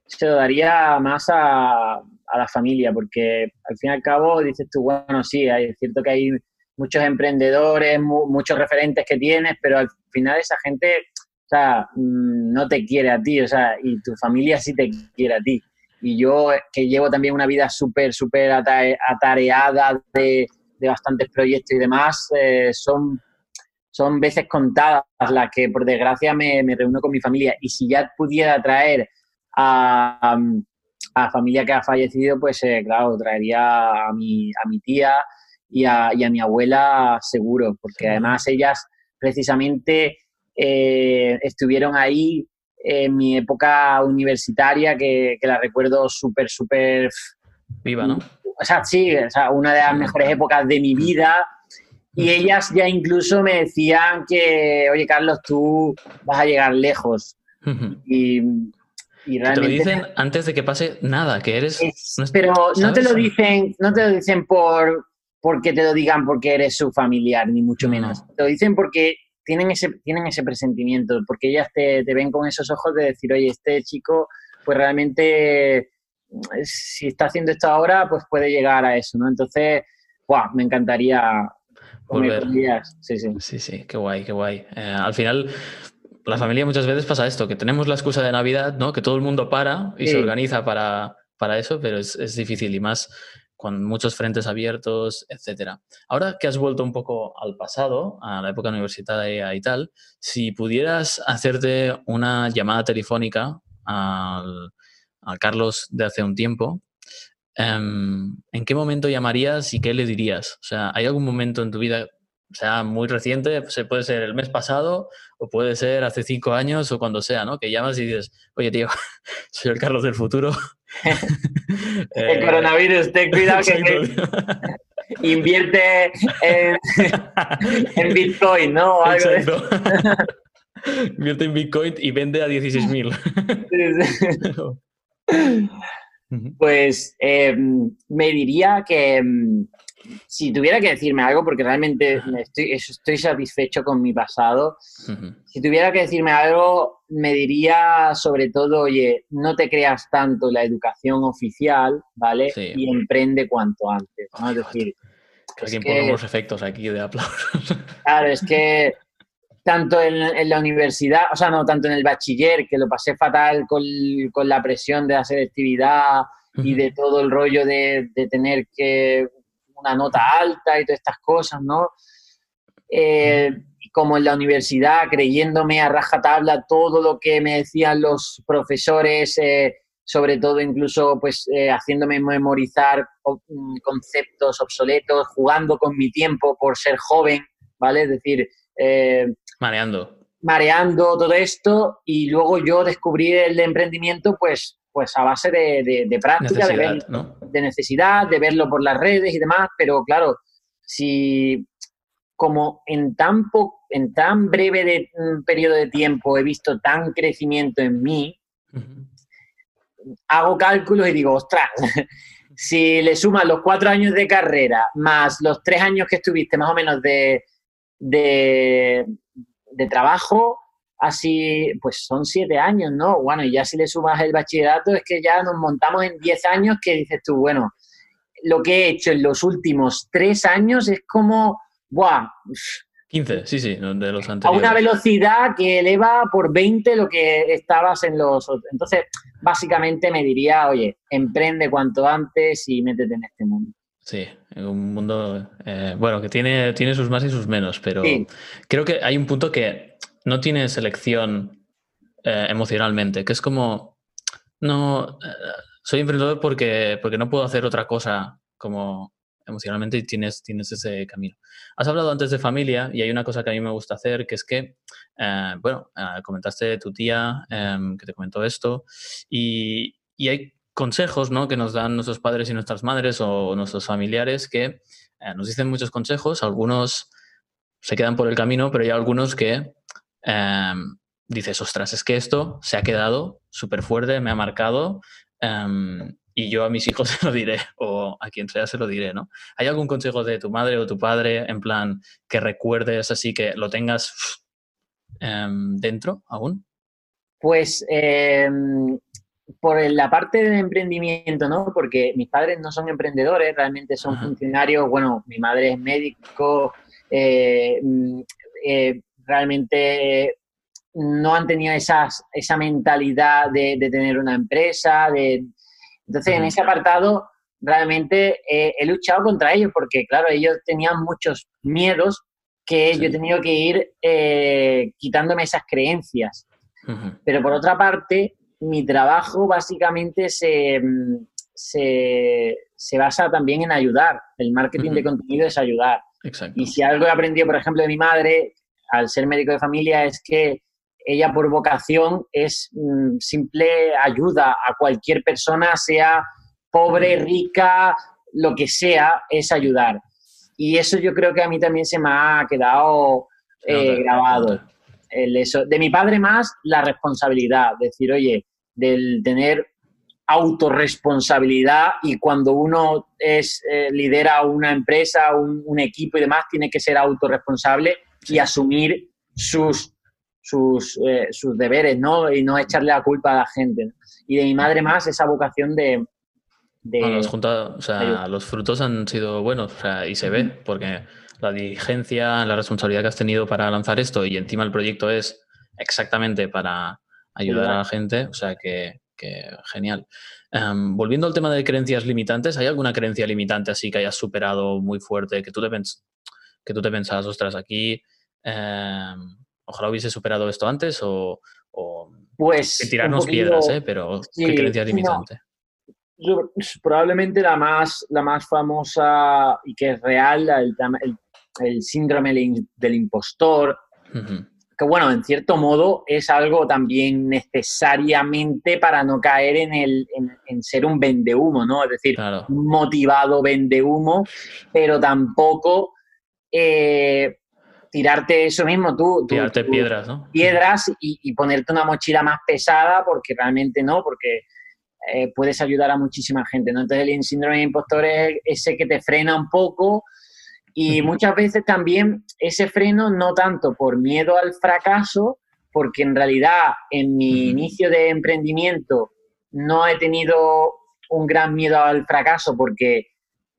Speaker 2: se lo daría más a, a, la familia, porque al fin y al cabo dices tú, bueno, sí, es cierto que hay muchos emprendedores, mu muchos referentes que tienes, pero al final esa gente, o sea, mm, no te quiere a ti, o sea, y tu familia sí te quiere a ti. y yo que llevo también una vida súper, súper atareada de, de, bastantes proyectos y demás, eh, son, son veces contadas las que por desgracia me, me, reúno con mi familia y si ya pudiera traer a, a familia que ha fallecido, pues eh, claro, traería a mi, a mi tía y a, y a mi abuela seguro, porque además ellas precisamente eh, estuvieron ahí en mi época universitaria, que, la recuerdo súper, súper...
Speaker 1: Viva, ¿no?
Speaker 2: O sea, sí, o sea, una de las mejores épocas de mi vida. Y ellas ya incluso me decían que, oye, Carlos, tú vas a llegar lejos. Y,
Speaker 1: realmente... Te lo dicen antes de que pase nada, que eres...
Speaker 2: pero no te lo dicen, no te lo dicen por porque te lo digan porque eres su familiar, ni mucho menos. Te lo dicen porque tienen ese, tienen ese presentimiento, porque ellas te, ven con esos ojos de decir, oye, este chico, pues realmente, si está haciendo esto ahora, pues puede llegar a eso, ¿no? Entonces, wow, me encantaría
Speaker 1: volver. Sí, sí. Sí, sí, qué guay, qué guay. Eh, al final, la familia muchas veces pasa esto, que tenemos la excusa de Navidad, ¿no? Que todo el mundo para y se organiza para, para eso, pero es, es difícil y más con muchos frentes abiertos, etcétera. Ahora que has vuelto un poco al pasado, a la época universitaria y tal, si pudieras hacerte una llamada telefónica al, Carlos de hace un tiempo, em, ¿en qué momento llamarías y qué le dirías? O sea, ¿hay algún momento en tu vida, sea muy reciente, pues, puede ser el mes pasado o puede ser hace cinco años o cuando sea, ¿no? Que llamas y dices, oye tío, [LAUGHS] soy el Carlos del futuro, [LAUGHS]
Speaker 2: el coronavirus, ten cuidado que, [LAUGHS] invierte en, Bitcoin, ¿no?
Speaker 1: invierte en Bitcoin y vende a
Speaker 2: 16.000. pues eh, me diría que mm, si tuviera que decirme algo, porque realmente estoy, estoy satisfecho con mi pasado, si tuviera que decirme algo, me diría sobre todo, oye, no te creas tanto la educación oficial, ¿vale? Y emprende cuanto antes, ¿no? Es decir...
Speaker 1: Alguien pone unos efectos aquí de aplausos. [LAUGHS]
Speaker 2: Claro, es que tanto en, la universidad, o sea, no tanto en el bachiller, que lo pasé fatal con, con la presión de la selectividad y de todo el rollo de, de tener que una nota alta y todas estas cosas, ¿no? Eh, como en la universidad, creyéndome a rajatabla todo lo que me decían los profesores, eh, sobre todo incluso pues eh, haciéndome memorizar mm, conceptos obsoletos, jugando con mi tiempo por ser joven, ¿vale? Es decir...
Speaker 1: mareando.
Speaker 2: Mareando todo esto y luego yo descubrí el emprendimiento pues pues a base de, práctica, de, necesidad, de verlo por las redes y demás, pero claro, si como en tan, en tan breve de, mm, periodo de tiempo he visto tan crecimiento en mí, hago cálculos y digo, ostras, [LAUGHS] si le sumas los cuatro años de carrera más los tres años que estuviste más o menos de, de, de trabajo, así, pues son siete años, ¿no? Bueno, y ya si le sumas el bachillerato es que ya nos montamos en diez años que dices tú, bueno, lo que he hecho en los últimos tres años es como, ¡buah!
Speaker 1: 15, sí, sí, de los anteriores.
Speaker 2: A una velocidad que eleva por 20 lo que estabas en los otros. Entonces, básicamente me diría, oye, emprende cuanto antes y métete en este mundo.
Speaker 1: Sí, en un mundo, eh, bueno, que tiene, tiene sus más y sus menos, pero creo que hay un punto que no tiene selección eh, emocionalmente, que es como, no, eh, soy emprendedor porque, porque no puedo hacer otra cosa como emocionalmente y tienes, tienes ese camino. Has hablado antes de familia y hay una cosa que a mí me gusta hacer, que es que, eh, bueno, comentaste tu tía em, que te comentó esto y, y, hay consejos ¿no? que nos dan nuestros padres y nuestras madres o nuestros familiares que nos dicen muchos consejos, algunos se quedan por el camino, pero hay algunos que Em, dices, ostras, es que esto se ha quedado súper fuerte, me ha marcado em, y yo a mis hijos [LAUGHS] se lo diré o a quien sea se lo diré, ¿no? ¿Hay algún consejo de tu madre o tu padre en plan que recuerdes así que lo tengas em, dentro aún?
Speaker 2: Pues por la parte del emprendimiento, ¿no? Porque mis padres no son emprendedores, realmente son funcionarios, bueno, mi madre es médico, eh, mm, eh, realmente no han tenido esas, esa mentalidad de, tener una empresa, de, Entonces, en ese apartado, realmente he luchado contra ellos porque, claro, ellos tenían muchos miedos que yo he tenido que ir eh, quitándome esas creencias. Pero por otra parte, mi trabajo básicamente se, se, basa también en ayudar. El marketing de contenido es ayudar. Y si algo he aprendido, por ejemplo, de mi madre, al ser médico de familia, es que ella por vocación es mm, simple ayuda a cualquier persona, sea pobre, rica, lo que sea, es ayudar. Y eso yo creo que a mí también se me ha quedado eh, grabado. El eso. De mi padre más, la responsabilidad, decir, oye, del tener autorresponsabilidad y cuando uno es eh, lidera una empresa, un, equipo y demás, tiene que ser autorresponsable y asumir sus, sus, eh, sus deberes, ¿no? Y no echarle la culpa a la gente. Y de mi madre más esa vocación de...
Speaker 1: de o sea, los frutos han sido buenos y se ve, porque la diligencia, la responsabilidad que has tenido para lanzar esto y encima el proyecto es exactamente para ayudar a la gente, o sea que que genial. Em, volviendo al tema de creencias limitantes, ¿hay alguna creencia limitante así que hayas superado muy fuerte, que tú te, pens que tú te pensabas, ostras, aquí em, ojalá hubiese superado esto antes o,
Speaker 2: pues,
Speaker 1: tirarnos piedras, ¿eh? pero ¿qué creencia limitante?
Speaker 2: probablemente la más, la más famosa y que es real, el, el, síndrome del impostor que bueno, en cierto modo es algo también necesariamente para no caer en, el, en, ser un vendehumo, ¿no? Es decir, un motivado vendehumo, pero tampoco eh, tirarte eso mismo, tú.
Speaker 1: tirarte piedras, ¿no?
Speaker 2: Piedras y, ponerte una mochila más pesada porque realmente no, porque eh, puedes ayudar a muchísima gente, ¿no? Entonces el síndrome de impostor es ese que te frena un poco y muchas veces también ese freno no tanto por miedo al fracaso, porque en realidad en mi inicio de emprendimiento no he tenido un gran miedo al fracaso porque,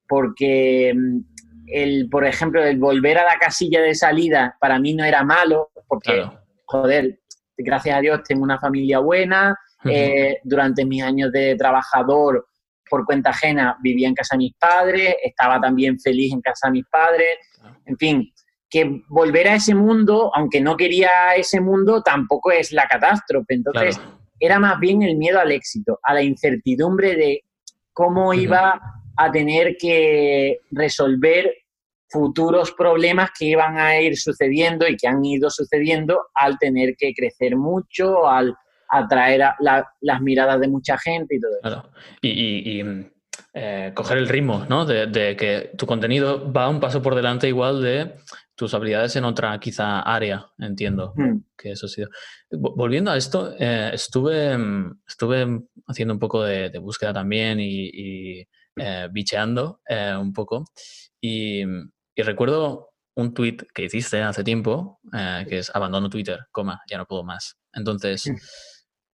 Speaker 2: porque mm, el, por ejemplo, el volver a la casilla de salida para mí no era malo, porque, joder, gracias a Dios tengo una familia buena, eh, durante mis años de trabajador por cuenta ajena vivía en casa de mis padres, estaba también feliz en casa de mis padres, en fin, que volver a ese mundo, aunque no quería ese mundo, tampoco es la catástrofe. Entonces, era más bien el miedo al éxito, a la incertidumbre de cómo iba a tener que resolver futuros problemas que iban a ir sucediendo y que han ido sucediendo al tener que crecer mucho, al atraer a las miradas de mucha gente y todo eso. Claro.
Speaker 1: Y, eh, coger el ritmo, ¿no? De, que tu contenido va un paso por delante igual de tus habilidades en otra quizá área, entiendo hmm. que eso ha sido. Volviendo a esto, eh, estuve, estuve haciendo un poco de, búsqueda también y, eh, bicheando un poco y, recuerdo un tweet que hiciste hace tiempo, que es abandono Twitter, coma, ya no puedo más. Entonces, hmm.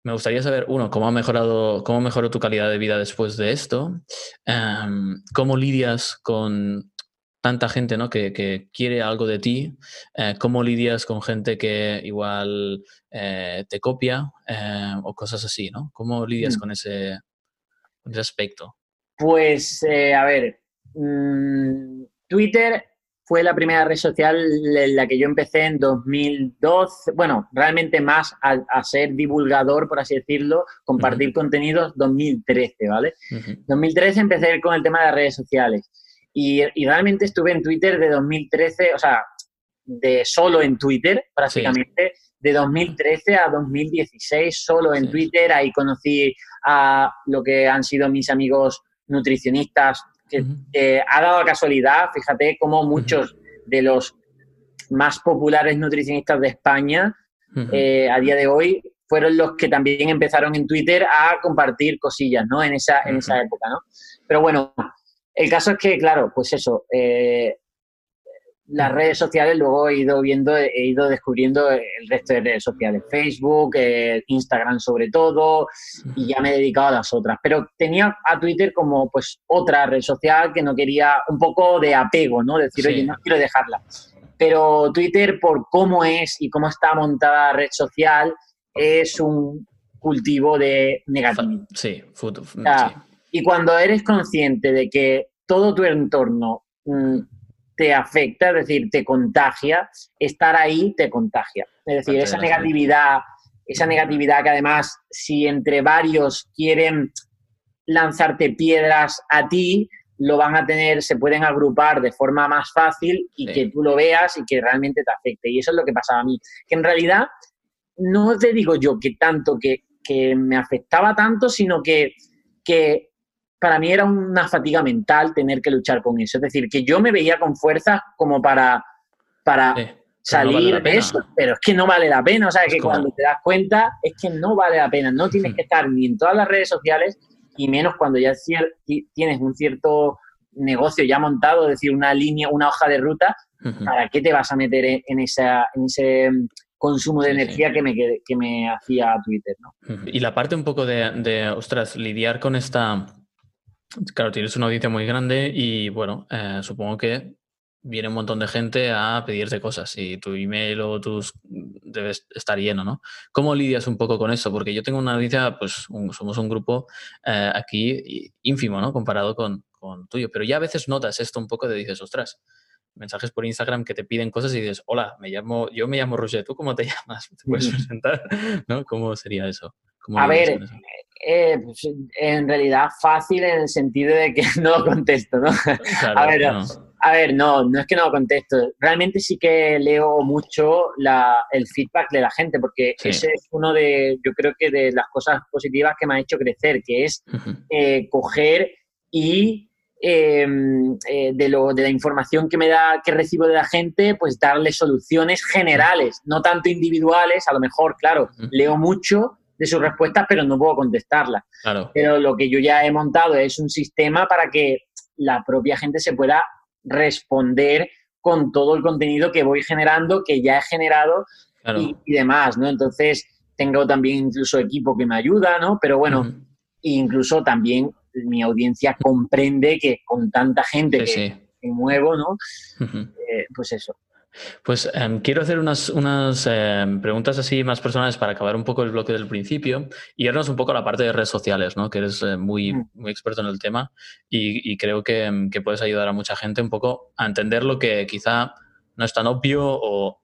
Speaker 1: Me gustaría saber, uno, cómo ha mejorado, cómo mejoró tu calidad de vida después de esto, em, cómo lidias con tanta gente ¿no? que, quiere algo de ti, eh, cómo lidias con gente que igual eh, te copia eh, o cosas así, ¿no? ¿Cómo lidias mm. con, ese, aspecto?
Speaker 2: Pues, a ver, mm, Twitter fue la primera red social en la que yo empecé en 2012, bueno, realmente más a, ser divulgador, por así decirlo, compartir contenidos 2013, ¿vale? 2013 empecé con el tema de las redes sociales y, realmente estuve en Twitter de 2013, o sea, de solo en Twitter prácticamente, de 2013 a 2016 solo en Twitter, ahí conocí a lo que han sido mis amigos nutricionistas que ha dado casualidad, fíjate cómo muchos de los más populares nutricionistas de España eh, a día de hoy fueron los que también empezaron en Twitter a compartir cosillas, ¿no? En esa, en esa época, ¿no? Pero bueno, el caso es que, claro, pues eso, eh, las redes sociales luego he ido viendo, he ido descubriendo el resto de redes sociales, Facebook, eh, Instagram sobre todo, y ya me he dedicado a las otras. Pero tenía a Twitter como pues otra red social que no quería un poco de apego, ¿no? Decir, oye, no quiero dejarla. Pero Twitter, por cómo es y cómo está montada la red social, es un cultivo de negatividad.
Speaker 1: Sí, sí.
Speaker 2: Y cuando eres consciente de que todo tu entorno mm, te afecta, es decir, te contagia, estar ahí te contagia. Es decir, esa negatividad, esa negatividad que además, si entre varios quieren lanzarte piedras a ti, lo van a tener, se pueden agrupar de forma más fácil y que tú lo veas y que realmente te afecte. Y eso es lo que pasaba a mí. Que en realidad, no te digo yo que tanto, que, que me afectaba tanto, sino que, que para mí era una fatiga mental tener que luchar con eso. Es decir, que yo me veía con fuerza como para, para salir de eso, pero es que no vale la pena. O sea, que cuando te das cuenta es que no vale la pena. No tienes [LAUGHS] que estar ni en todas las redes sociales y menos cuando ya tienes un cierto negocio ya montado, es decir, una línea, una hoja de ruta, ¿para qué te vas a meter en, esa, en ese consumo de energía Que, me, que me hacía Twitter? ¿no?
Speaker 1: Y la parte un poco de, de, ostras, lidiar con esta Claro, tienes una audiencia muy grande y bueno, eh, supongo que viene un montón de gente a pedirte cosas y tu email o tus debes estar lleno, ¿no? ¿Cómo lidias un poco con eso? Porque yo tengo una audiencia, pues somos un grupo eh, aquí ínfimo, ¿no? Comparado con, con, tuyo, pero ya a veces notas esto un poco de dices, ostras, mensajes por Instagram que te piden cosas y dices, hola, me llamo, yo me llamo Roger, ¿tú cómo te [LAUGHS] llamas? ¿Te puedes presentar? ¿No? ¿Cómo sería eso?
Speaker 2: A ver, eh, pues, en realidad fácil en el sentido de que [LAUGHS] no lo contesto, ¿no? a, ver, no. a ver, no, no es que no lo contesto. Realmente sí que leo mucho el feedback de la gente, porque ese es uno de, yo creo que de las cosas positivas que me ha hecho crecer, que es eh, coger y em, eh, de, lo, de la información que me da, que recibo de la gente, pues darle soluciones generales, no tanto individuales, a lo mejor, claro, leo mucho de sus respuestas, pero no puedo contestarlas. Pero lo que yo ya he montado es un sistema para que la propia gente se pueda responder con todo el contenido que voy generando, que ya he generado y, demás, ¿no? Entonces, tengo también incluso equipo que me ayuda, ¿no? Pero bueno, incluso también mi audiencia comprende que con tanta gente que, muevo, ¿no? Eh, pues eso.
Speaker 1: Pues em, quiero hacer unas, unas em, preguntas así más personales para acabar un poco el bloque del principio y irnos un poco a la parte de redes sociales, ¿no? que eres eh, muy, mm. muy experto en el tema y, creo que, em, que, puedes ayudar a mucha gente un poco a entender lo que quizá no es tan obvio o,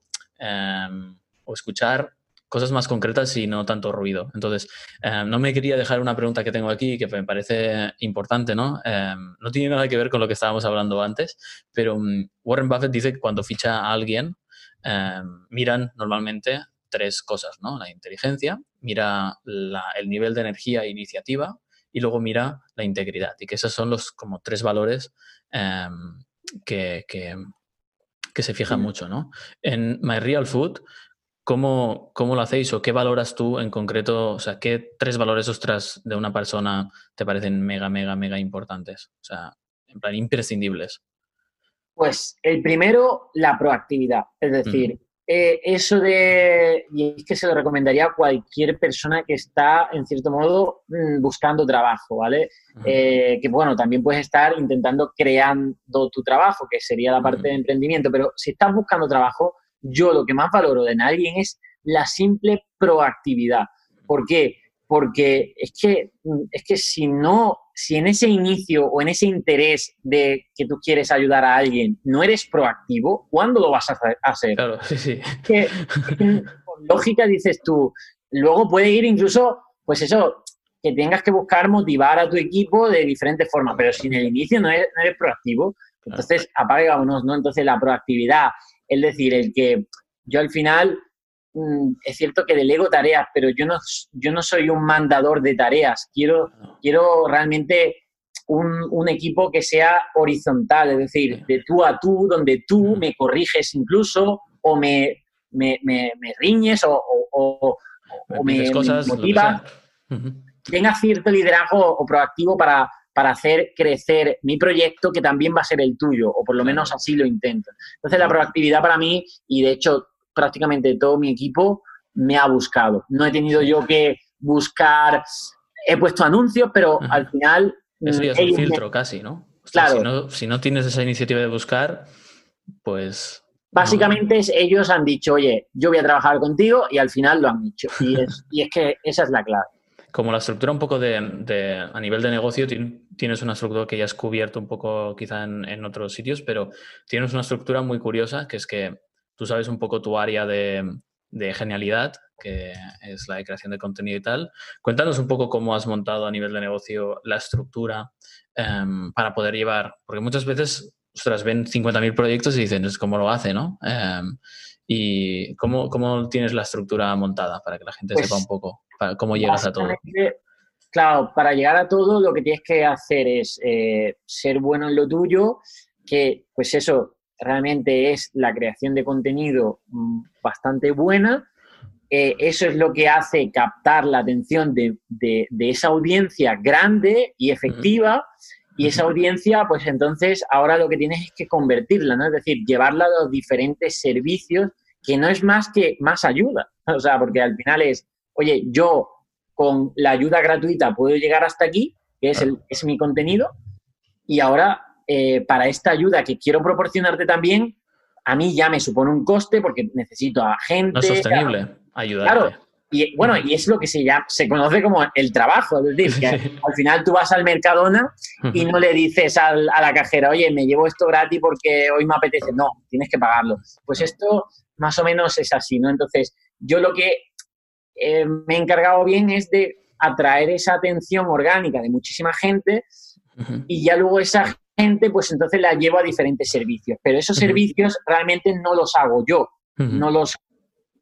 Speaker 1: o escuchar cosas más concretas y no tanto ruido. Entonces, eh, no me quería dejar una pregunta que tengo aquí que me parece importante, ¿no? Eh, no tiene nada que ver con lo que estábamos hablando antes, pero mm, Warren Buffett dice que cuando ficha a alguien, eh, miran normalmente tres cosas, ¿no? La inteligencia, mira el nivel de energía e iniciativa y luego mira la integridad. Y que esos son los como tres valores que, que, que, se fijan mucho, ¿no? En My Real Food ¿Cómo, ¿Cómo, lo hacéis o qué valoras tú en concreto? O sea, ¿qué tres valores ostras de una persona te parecen mega, mega, mega importantes? O sea, en plan, imprescindibles.
Speaker 2: Pues el primero, la proactividad. Es decir, eh, eso de. Y es que se lo recomendaría a cualquier persona que está, en cierto modo, mm, buscando trabajo, ¿vale? Eh, que bueno, también puedes estar intentando creando tu trabajo, que sería la parte de emprendimiento, pero si estás buscando trabajo, yo lo que más valoro de alguien es la simple proactividad. ¿Por qué? Porque es que, es que si no, si en ese inicio o en ese interés de que tú quieres ayudar a alguien no eres proactivo, ¿cuándo lo vas a hacer?
Speaker 1: Claro, [LAUGHS] sí, sí.
Speaker 2: Que, por lógica dices tú, luego puede ir incluso, pues eso, que tengas que buscar motivar a tu equipo de diferentes formas, pero si en el inicio no eres, proactivo, entonces apaga vámonos, ¿no? Entonces la proactividad, es decir, el que yo al final, mm, es cierto que delego tareas, pero yo no, yo no soy un mandador de tareas. Quiero, quiero realmente un, equipo que sea horizontal, es decir, de tú a tú, donde tú me corriges incluso o me, me, riñes o, me, motivas. Tenga cierto liderazgo o proactivo para, para hacer crecer mi proyecto que también va a ser el tuyo, o por lo menos así lo intento. Entonces la proactividad para mí, y de hecho prácticamente todo mi equipo me ha buscado. No he tenido yo que buscar, he puesto anuncios, pero al final...
Speaker 1: Eso ya es un filtro casi, ¿no? claro. Si no, tienes esa iniciativa de buscar, pues...
Speaker 2: Básicamente ellos han dicho, oye, yo voy a trabajar contigo y al final lo han hecho. Y es, y es que esa es la clave.
Speaker 1: Como la estructura un poco de, a nivel de negocio, tienes una estructura que ya has cubierto un poco quizá en, otros sitios, pero tienes una estructura muy curiosa, que es que tú sabes un poco tu área de, genialidad, que es la de creación de contenido y tal. Cuéntanos un poco cómo has montado a nivel de negocio la estructura em, para poder llevar, porque muchas veces, ostras, ven 50.000 proyectos y dicen, es como lo hace, ¿no? Em, ¿Y cómo, cómo, tienes la estructura montada para que la gente sepa un pues cómo llegas a todo?
Speaker 2: Claro, para llegar a todo lo que tienes que hacer es eh, ser bueno en lo tuyo, que pues eso realmente es la creación de contenido mm, bastante buena. Eh, eso es lo que hace captar la atención de, de, esa audiencia grande y efectiva. Y esa audiencia, pues entonces ahora lo que tienes es que convertirla, ¿no? Es decir, llevarla a los diferentes servicios, que no es más que más ayuda. [LAUGHS] O sea, porque al final es, oye, yo con la ayuda gratuita puedo llegar hasta aquí, que es, el, es mi contenido, y ahora eh, para esta ayuda que quiero proporcionarte también, a mí ya me supone un coste porque necesito a gente. No
Speaker 1: es sostenible ayudarte. Claro,
Speaker 2: y bueno, y es lo que se, llama, se conoce como el trabajo, es decir, que al final tú vas al Mercadona y no le dices a la cajera, oye, me llevo esto gratis porque hoy me apetece. No, tienes que pagarlo. Pues esto más o menos es así, ¿no? Entonces, yo lo que eh, me he encargado bien es de atraer esa atención orgánica de muchísima gente y ya luego esa gente, pues entonces la llevo a diferentes servicios. Pero esos servicios realmente no los hago yo, no los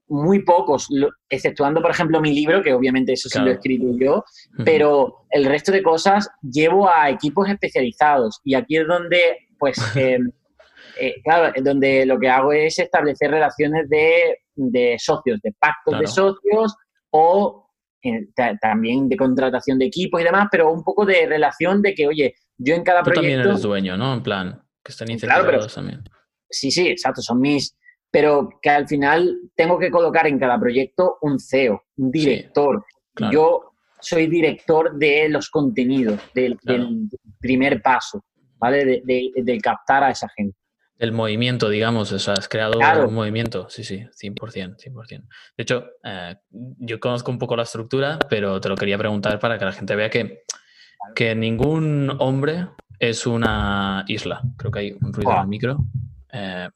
Speaker 2: muy pocos, exceptuando, por ejemplo, mi libro, que obviamente eso sí lo he escrito yo, pero el resto de cosas llevo a equipos especializados. Y aquí es donde, pues, [LAUGHS] em, eh, claro, donde lo que hago es establecer relaciones de, socios, de pactos de socios o eh, también de contratación de equipos y demás, pero un poco de relación de que, oye, yo en cada proyecto...
Speaker 1: también eres dueño, ¿no? En plan, que estén incentivados también.
Speaker 2: Sí, sí, exacto, son mis, pero que al final tengo que colocar en cada proyecto un CEO, un director. Yo soy director de los contenidos, del, primer paso, ¿vale? De, captar a esa gente.
Speaker 1: El movimiento, digamos, o sea, has creado un movimiento, sí, sí, 100%, 100%. De hecho, eh, yo conozco un poco la estructura, pero te lo quería preguntar para que la gente vea que, que ningún hombre es una isla. Creo que hay un ruido en el micro. Eh,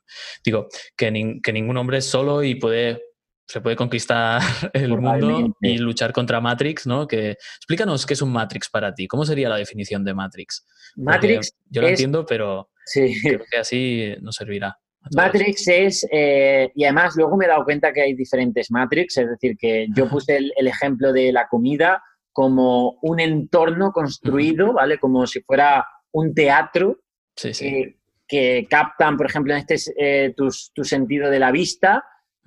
Speaker 1: digo, que, que, ningún hombre es solo y puede, se puede conquistar [LAUGHS] el mundo y luchar contra Matrix, ¿no? Que, explícanos qué es un Matrix para ti. ¿Cómo sería la definición de Matrix?
Speaker 2: Matrix.
Speaker 1: yo lo entiendo, pero creo que así nos servirá.
Speaker 2: Matrix es, eh, y además luego me he dado cuenta que hay diferentes Matrix, es decir, que yo puse el, ejemplo de la comida como un entorno construido, ¿vale? Como si fuera un teatro
Speaker 1: sí, sí.
Speaker 2: que captan, por ejemplo, en este eh, tu, sentido de la vista,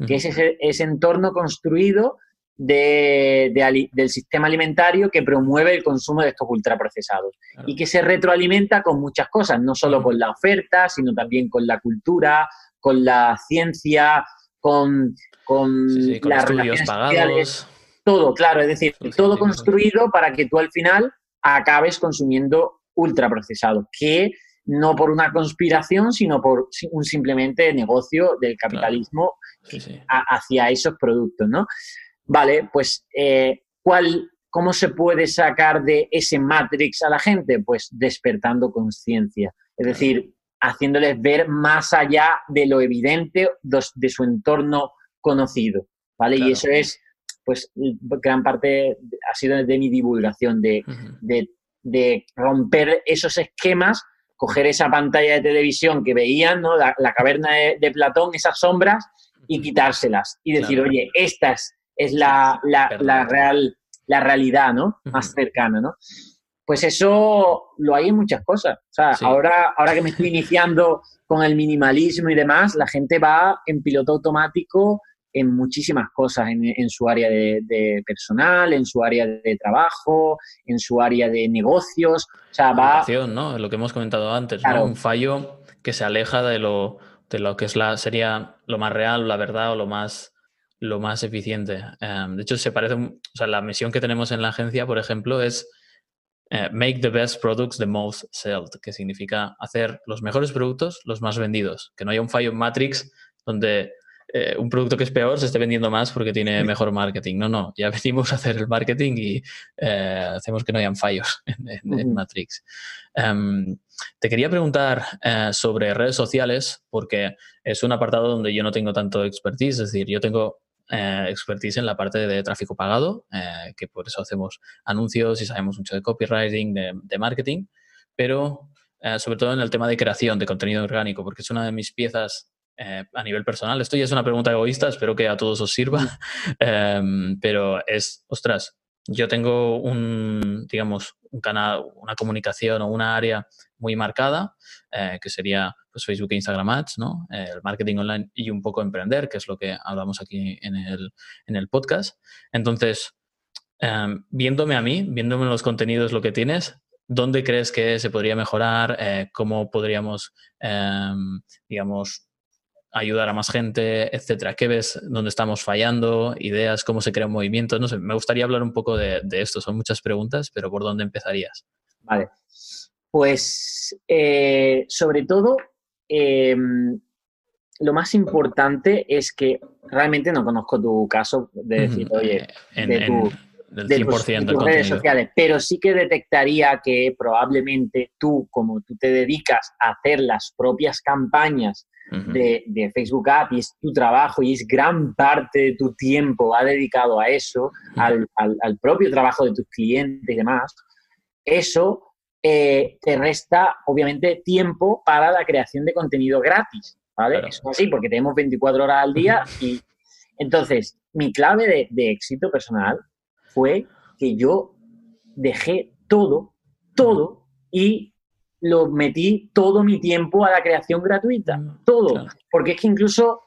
Speaker 2: que es ese, entorno construido de, del sistema alimentario que promueve el consumo de estos ultraprocesados y que se retroalimenta con muchas cosas, no solo con la oferta, sino también con la cultura, con la ciencia, con, con,
Speaker 1: las estudios pagados.
Speaker 2: Todo, claro, es decir, todo construido para que tú al final acabes consumiendo ultraprocesados, que no por una conspiración, sino por un simplemente negocio del capitalismo hacia esos productos, ¿no? Vale, pues, eh, ¿cuál, ¿cómo se puede sacar de ese matrix a la gente? Pues despertando conciencia, es decir, haciéndoles ver más allá de lo evidente de su entorno conocido, ¿vale? Y eso es, pues, gran parte ha sido de mi divulgación, de, de romper esos esquemas coger esa pantalla de televisión que veían, ¿no? la, caverna de, Platón, esas sombras, y quitárselas. Y decir, oye, esta es, la, real, la realidad ¿no? más cercana. ¿no? Pues eso lo hay en muchas cosas. O sea, ahora, ahora que me estoy iniciando con el minimalismo y demás, la gente va en piloto automático en muchísimas cosas, en, su área de, personal, en su área de trabajo, en su área de negocios. O sea, va...
Speaker 1: ¿no? Lo que hemos comentado antes, ¿no? Un fallo que se aleja de lo, de lo que es la, sería lo más real, la verdad o lo más, lo más eficiente. Em, de hecho, se parece, o sea, la misión que tenemos en la agencia, por ejemplo, es eh, make the best products the most sold, que significa hacer los mejores productos los más vendidos. Que no haya un fallo en Matrix donde eh, un producto que es peor se esté vendiendo más porque tiene mejor marketing. No, no, ya [LAUGHS] venimos a hacer el marketing y eh, hacemos que no hayan fallos [LAUGHS] en, Matrix. Em, te quería preguntar eh, sobre redes sociales porque es un apartado donde yo no tengo tanto expertise, es decir, yo tengo expertise en la parte de tráfico pagado, que por eso hacemos anuncios y sabemos mucho de copywriting, de, marketing, pero sobre todo en el tema de creación de contenido orgánico, porque es una de mis piezas eh, a nivel personal. Esto ya es una pregunta egoísta, espero que a todos os sirva, [LAUGHS] em, pero es, ostras, yo tengo un, digamos, un canal, una comunicación o una área muy marcada, eh, que sería pues, Facebook e Instagram Ads, ¿no? el marketing online y un poco emprender, que es lo que hablamos aquí en el, en el podcast. Entonces, em, viéndome a mí, viéndome los contenidos, lo que tienes, ¿dónde crees que se podría mejorar? Eh, ¿Cómo podríamos, em, digamos, ayudar a más gente, etcétera? ¿Qué ves dónde estamos fallando? ¿Ideas? ¿Cómo se crea un movimiento? No sé, me gustaría hablar un poco de, esto. Son muchas preguntas, pero ¿por dónde empezarías?
Speaker 2: Vale. Pues eh, sobre todo, em, lo más importante es que realmente no conozco tu caso de decir, oye, de tu,
Speaker 1: del 100%
Speaker 2: de tus, redes sociales, pero sí que detectaría que probablemente tú, como tú te dedicas a hacer las propias campañas de, Facebook App y es tu trabajo y es gran parte de tu tiempo ha dedicado a eso, al, propio trabajo de tus clientes y demás, eso eh, te resta obviamente tiempo para la creación de contenido gratis, ¿vale? Eso es así, porque tenemos 24 horas al día y entonces mi clave de, de éxito personal fue que yo dejé todo, todo y lo metí todo mi tiempo a la creación gratuita, mm, todo. Porque es que incluso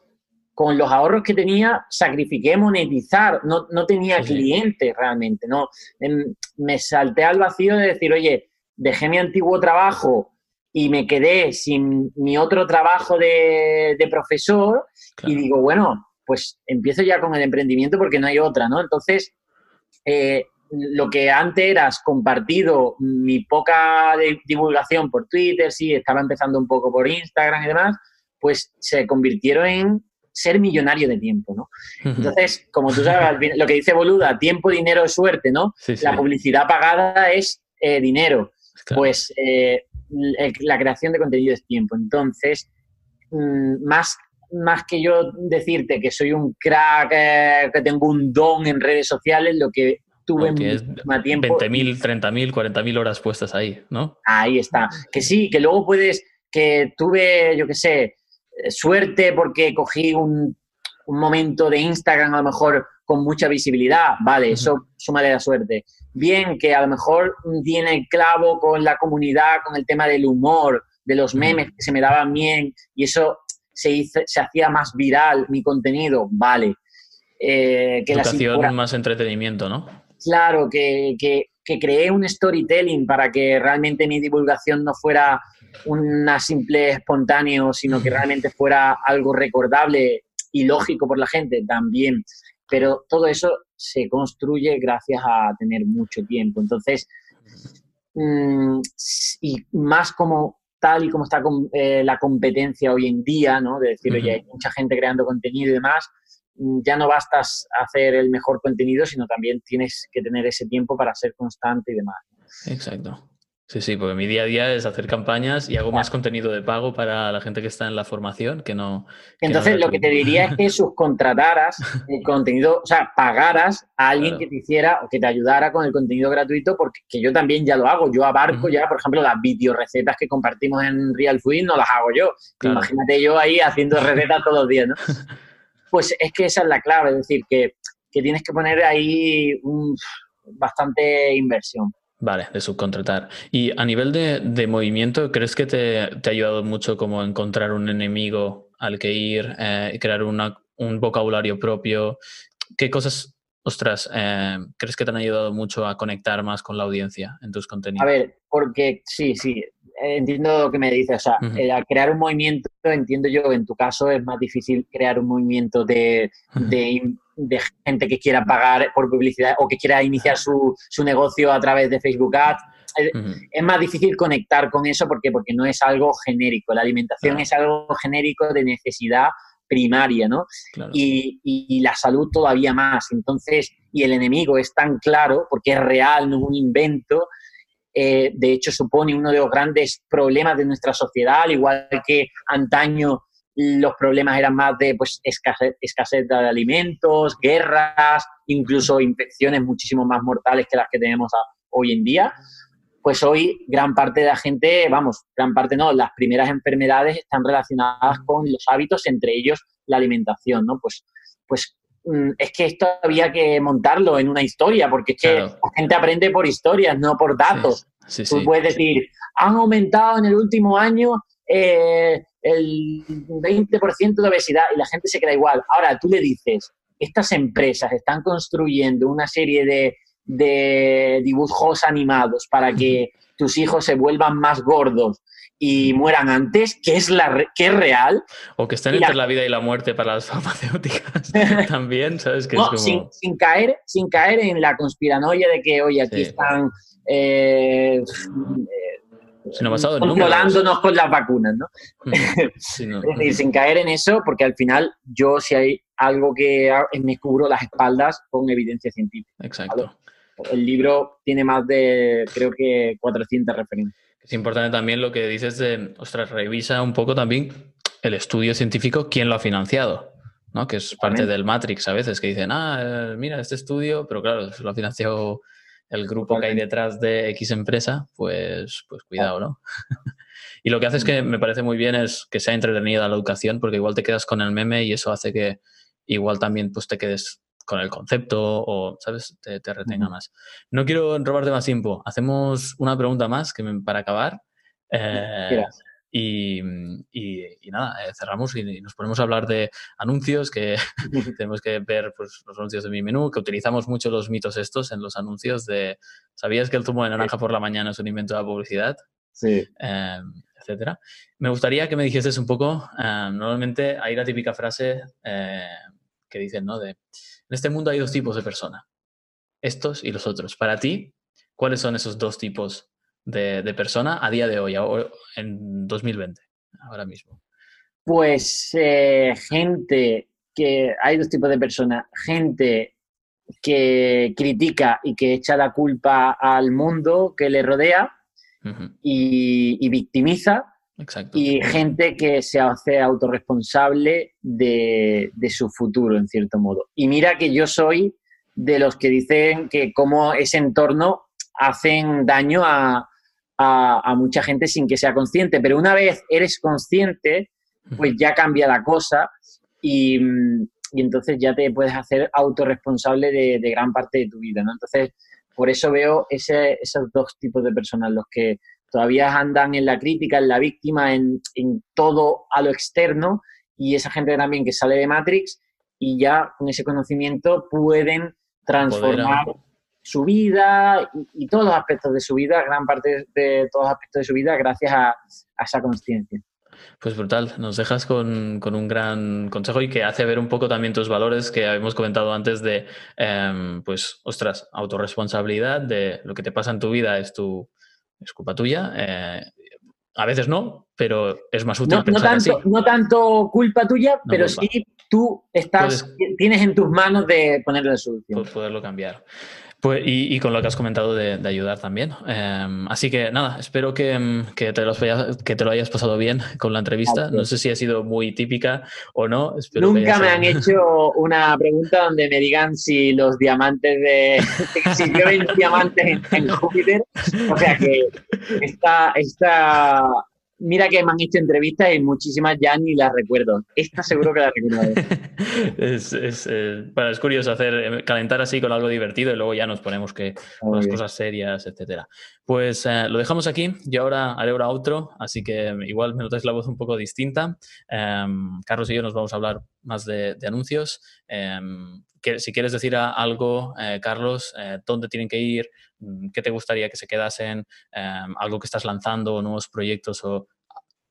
Speaker 2: con los ahorros que tenía, sacrifiqué monetizar, no, no tenía clientes realmente, ¿no? Em, me salté al vacío de decir, oye, dejé mi antiguo trabajo y me quedé sin mi otro trabajo de, profesor y digo, bueno, pues empiezo ya con el emprendimiento porque no hay otra, ¿no? Entonces, eh, lo que antes eras compartido, mi poca divulgación por Twitter, sí, estaba empezando un poco por Instagram y demás, pues se convirtieron en ser millonario de tiempo, ¿no? Entonces, como tú sabes, lo que dice Boluda, tiempo, dinero, suerte, ¿no? La publicidad pagada es eh, dinero. Pues eh, la creación de contenido es tiempo. Entonces, mm, más, más que yo decirte que soy un crack, eh, que tengo un don en redes sociales, lo que tuve
Speaker 1: más tiempo. 20.000, 30.000, 40.000 horas puestas ahí, ¿no?
Speaker 2: Ahí está. Que sí, que luego puedes, que tuve, yo qué sé, eh, suerte porque cogí un, momento de Instagram a lo mejor con mucha visibilidad, vale, eso suma de la suerte. Bien, que a lo mejor tiene clavo con la comunidad, con el tema del humor, de los memes que se me daban bien y eso se, hizo, se hacía más viral mi contenido, vale.
Speaker 1: Eh, que Educación más entretenimiento, ¿no?
Speaker 2: Claro, que, que, creé un storytelling para que realmente mi divulgación no fuera una simple espontáneo, sino que realmente fuera algo recordable y lógico por la gente también. Pero todo eso se construye gracias a tener mucho tiempo. Entonces, mm, y más como tal y como está eh, la competencia hoy en día, ¿no? De decir, oye, hay mucha gente creando contenido y demás, ya no bastas hacer el mejor contenido, sino también tienes que tener ese tiempo para ser constante y demás.
Speaker 1: Exacto. Sí, sí, porque mi día a día es hacer campañas y hago más contenido de pago para la gente que está en la formación que no.
Speaker 2: Entonces, lo que te diría es que [LAUGHS] subcontrataras el contenido, o sea, pagaras a alguien que te hiciera o que te ayudara con el contenido gratuito, porque yo también ya lo hago. Yo abarco ya, por ejemplo, las recetas que compartimos en Real Food no las hago yo. Imagínate yo ahí haciendo recetas todos los días, ¿no? [LAUGHS] Pues es que esa es la clave, es decir, que, tienes que poner ahí bastante inversión.
Speaker 1: Vale, de subcontratar. Y a nivel de, movimiento, ¿crees que te, ha ayudado mucho como encontrar un enemigo al que ir, eh, crear un vocabulario propio? ¿Qué cosas, ostras, eh, crees que te han ayudado mucho a conectar más con la audiencia en tus contenidos?
Speaker 2: A ver, porque sí, sí, entiendo lo que me dices. O sea, eh, al crear un movimiento, entiendo yo, en tu caso es más difícil crear un movimiento de, de, gente que quiera pagar por publicidad o que quiera iniciar su, su negocio a través de Facebook Ads. Es, más difícil conectar con eso porque, porque no es algo genérico. La alimentación es algo genérico de necesidad primaria, ¿no? Y, la salud todavía más. Entonces, y el enemigo es tan claro, porque es real, no es un invento, eh, de hecho supone uno de los grandes problemas de nuestra sociedad, al igual que antaño los problemas eran más de pues, escasez, escasez de alimentos, guerras, incluso infecciones muchísimo más mortales que las que tenemos hoy en día pues hoy gran parte de la gente, vamos, gran parte no, las primeras enfermedades están relacionadas con los hábitos, entre ellos la alimentación, ¿no? Pues, pues es que esto había que montarlo en una historia, porque es que la gente aprende por historias, no por datos. Tú puedes decir, han aumentado en el último año eh, el 20% de obesidad y la gente se queda igual. Ahora tú le dices, estas empresas están construyendo una serie de de dibujos animados para que tus hijos se vuelvan más gordos y mueran antes, que es, la que es real.
Speaker 1: O que estén entre la vida y la muerte para las [LAUGHS] farmacéuticas [LAUGHS] también, ¿sabes? Que
Speaker 2: sin, caer, sin caer en la conspiranoia de que, oye, aquí están eh, controlándonos con las vacunas, [LAUGHS] ¿no? es decir, sin caer en eso, porque al final yo si hay algo que me cubro las espaldas con evidencia científica.
Speaker 1: Exacto
Speaker 2: el libro tiene más de, creo que, 400 referencias.
Speaker 1: Es importante también lo que dices de, ostras, revisa un poco también el estudio científico, quién lo ha financiado, ¿no? Que es parte del Matrix a veces, que dicen, ah, eh, mira, este estudio, pero claro, lo ha financiado el grupo que hay detrás de X empresa, pues, pues cuidado, ¿no? [LAUGHS] y lo que hace es que me parece muy bien es que sea entretenida la educación, porque igual te quedas con el meme y eso hace que igual también pues te quedes con el concepto o, ¿sabes? Te, retenga más. No quiero robarte más tiempo. Hacemos una pregunta más que para acabar. Eh, y, nada, eh, cerramos y, nos ponemos a hablar de anuncios, que [LAUGHS] [LAUGHS] tenemos que ver pues, los anuncios de mi menú, que utilizamos mucho los mitos estos en los anuncios de, ¿sabías que el zumo de naranja por la mañana es un invento de la publicidad?
Speaker 2: Sí.
Speaker 1: Eh, etcétera. Me gustaría que me dijeses un poco, normalmente hay la típica frase que dicen, ¿no? De, en este mundo hay dos tipos de personas, estos y los otros. Para ti, ¿cuáles son esos dos tipos de, de persona a día de hoy, en 2020, ahora mismo?
Speaker 2: Pues eh, gente que hay dos tipos de personas, gente que critica y que echa la culpa al mundo que le rodea y, victimiza, y gente que se hace autorresponsable de, su futuro, en cierto modo. Y mira que yo soy de los que dicen que como ese entorno hacen daño a, mucha gente sin que sea consciente. Pero una vez eres consciente, pues ya cambia la cosa y, entonces ya te puedes hacer autorresponsable de, de gran parte de tu vida. ¿no? Entonces, por eso veo ese, esos dos tipos de personas, los que todavía andan en la crítica, en la víctima, en, todo a lo externo y esa gente también que sale de Matrix y ya con ese conocimiento pueden transformar su vida y, todos los aspectos de su vida, gran parte de todos los aspectos de su vida gracias a, esa conciencia.
Speaker 1: Pues brutal, nos dejas con, un gran consejo y que hace ver un poco también tus valores que habíamos comentado antes de, em, pues, ostras, autorresponsabilidad, de lo que te pasa en tu vida es tu, es culpa tuya. Eh, a veces no, pero es más útil.
Speaker 2: No, pensar tanto, así. no tanto culpa tuya, pero sí tú estás, tienes en tus manos de ponerle solución.
Speaker 1: Poderlo cambiar. Pues, y, con lo que has comentado de, ayudar también. Em, así que nada, espero que, em, que, te lo que, te lo hayas pasado bien con la entrevista. No sé si ha sido muy típica o no.
Speaker 2: Nunca me han hecho una pregunta donde me digan si los diamantes de. [LAUGHS] si llueven diamantes en, Júpiter. O sea que esta, esta mira que me han hecho entrevistas y muchísimas ya ni las recuerdo. Esta seguro que la recuerdo. [LAUGHS]
Speaker 1: es, es, eh, bueno, es curioso hacer, eh, calentar así con algo divertido y luego ya nos ponemos que con las cosas serias, etcétera. Pues eh, lo dejamos aquí. Yo ahora haré ahora otro, así que igual me notáis la voz un poco distinta. Em, Carlos y yo nos vamos a hablar más de, anuncios. Em, que, si quieres decir algo, Carlos, dónde tienen que ir, qué te gustaría que se quedasen, em, algo que estás lanzando, nuevos proyectos o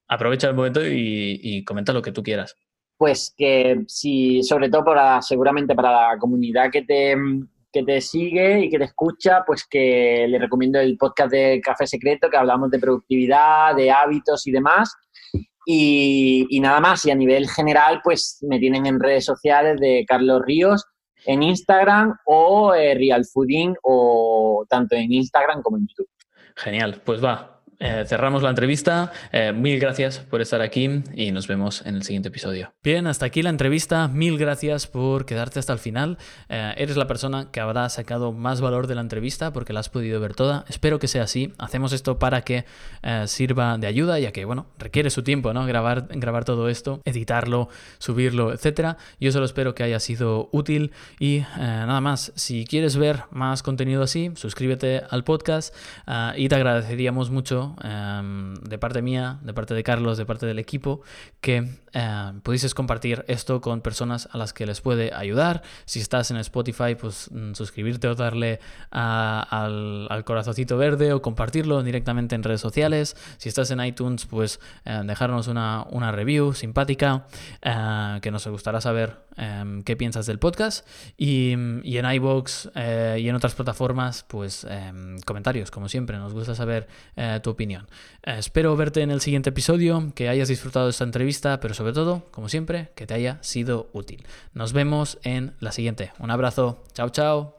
Speaker 1: aprovecha el momento y, comenta lo que tú quieras.
Speaker 2: Pues que si, sobre todo para, seguramente para la comunidad que te, que te sigue y que te escucha, pues que le recomiendo el podcast de Café Secreto, que hablamos de productividad, de hábitos y demás. Y, nada más, y a nivel general, pues me tienen en redes sociales de Carlos Ríos, en Instagram o eh, Real Fooding, o tanto en Instagram como en YouTube.
Speaker 1: Genial, pues va, eh, cerramos la entrevista. Eh, mil gracias por estar aquí y nos vemos en el siguiente episodio. Bien, hasta aquí la entrevista. Mil gracias por quedarte hasta el final. Eh, eres la persona que habrá sacado más valor de la entrevista porque la has podido ver toda. Espero que sea así. Hacemos esto para que sirva de ayuda, ya que, bueno, requiere su tiempo, ¿no? Grabar, grabar todo esto, editarlo, subirlo, etcétera. Yo solo espero que haya sido útil y nada más. Si quieres ver más contenido así, suscríbete al podcast y te agradeceríamos mucho Em, de parte mía, de parte de Carlos, de parte del equipo, que em, pudieses compartir esto con personas a las que les puede ayudar. Si estás en Spotify, pues mm, suscribirte o darle al, corazoncito verde o compartirlo directamente en redes sociales. Si estás en iTunes, pues em, dejarnos una, una, review simpática, eh, que nos gustará saber qué piensas del podcast. Y, y en iBox eh, y en otras plataformas, pues comentarios, como siempre. Nos gusta saber eh, tu opinión. Eh, espero verte en el siguiente episodio, que hayas disfrutado de esta entrevista, pero sobre todo, como siempre, que te haya sido útil. Nos vemos en la siguiente. Un abrazo. Chao, chao.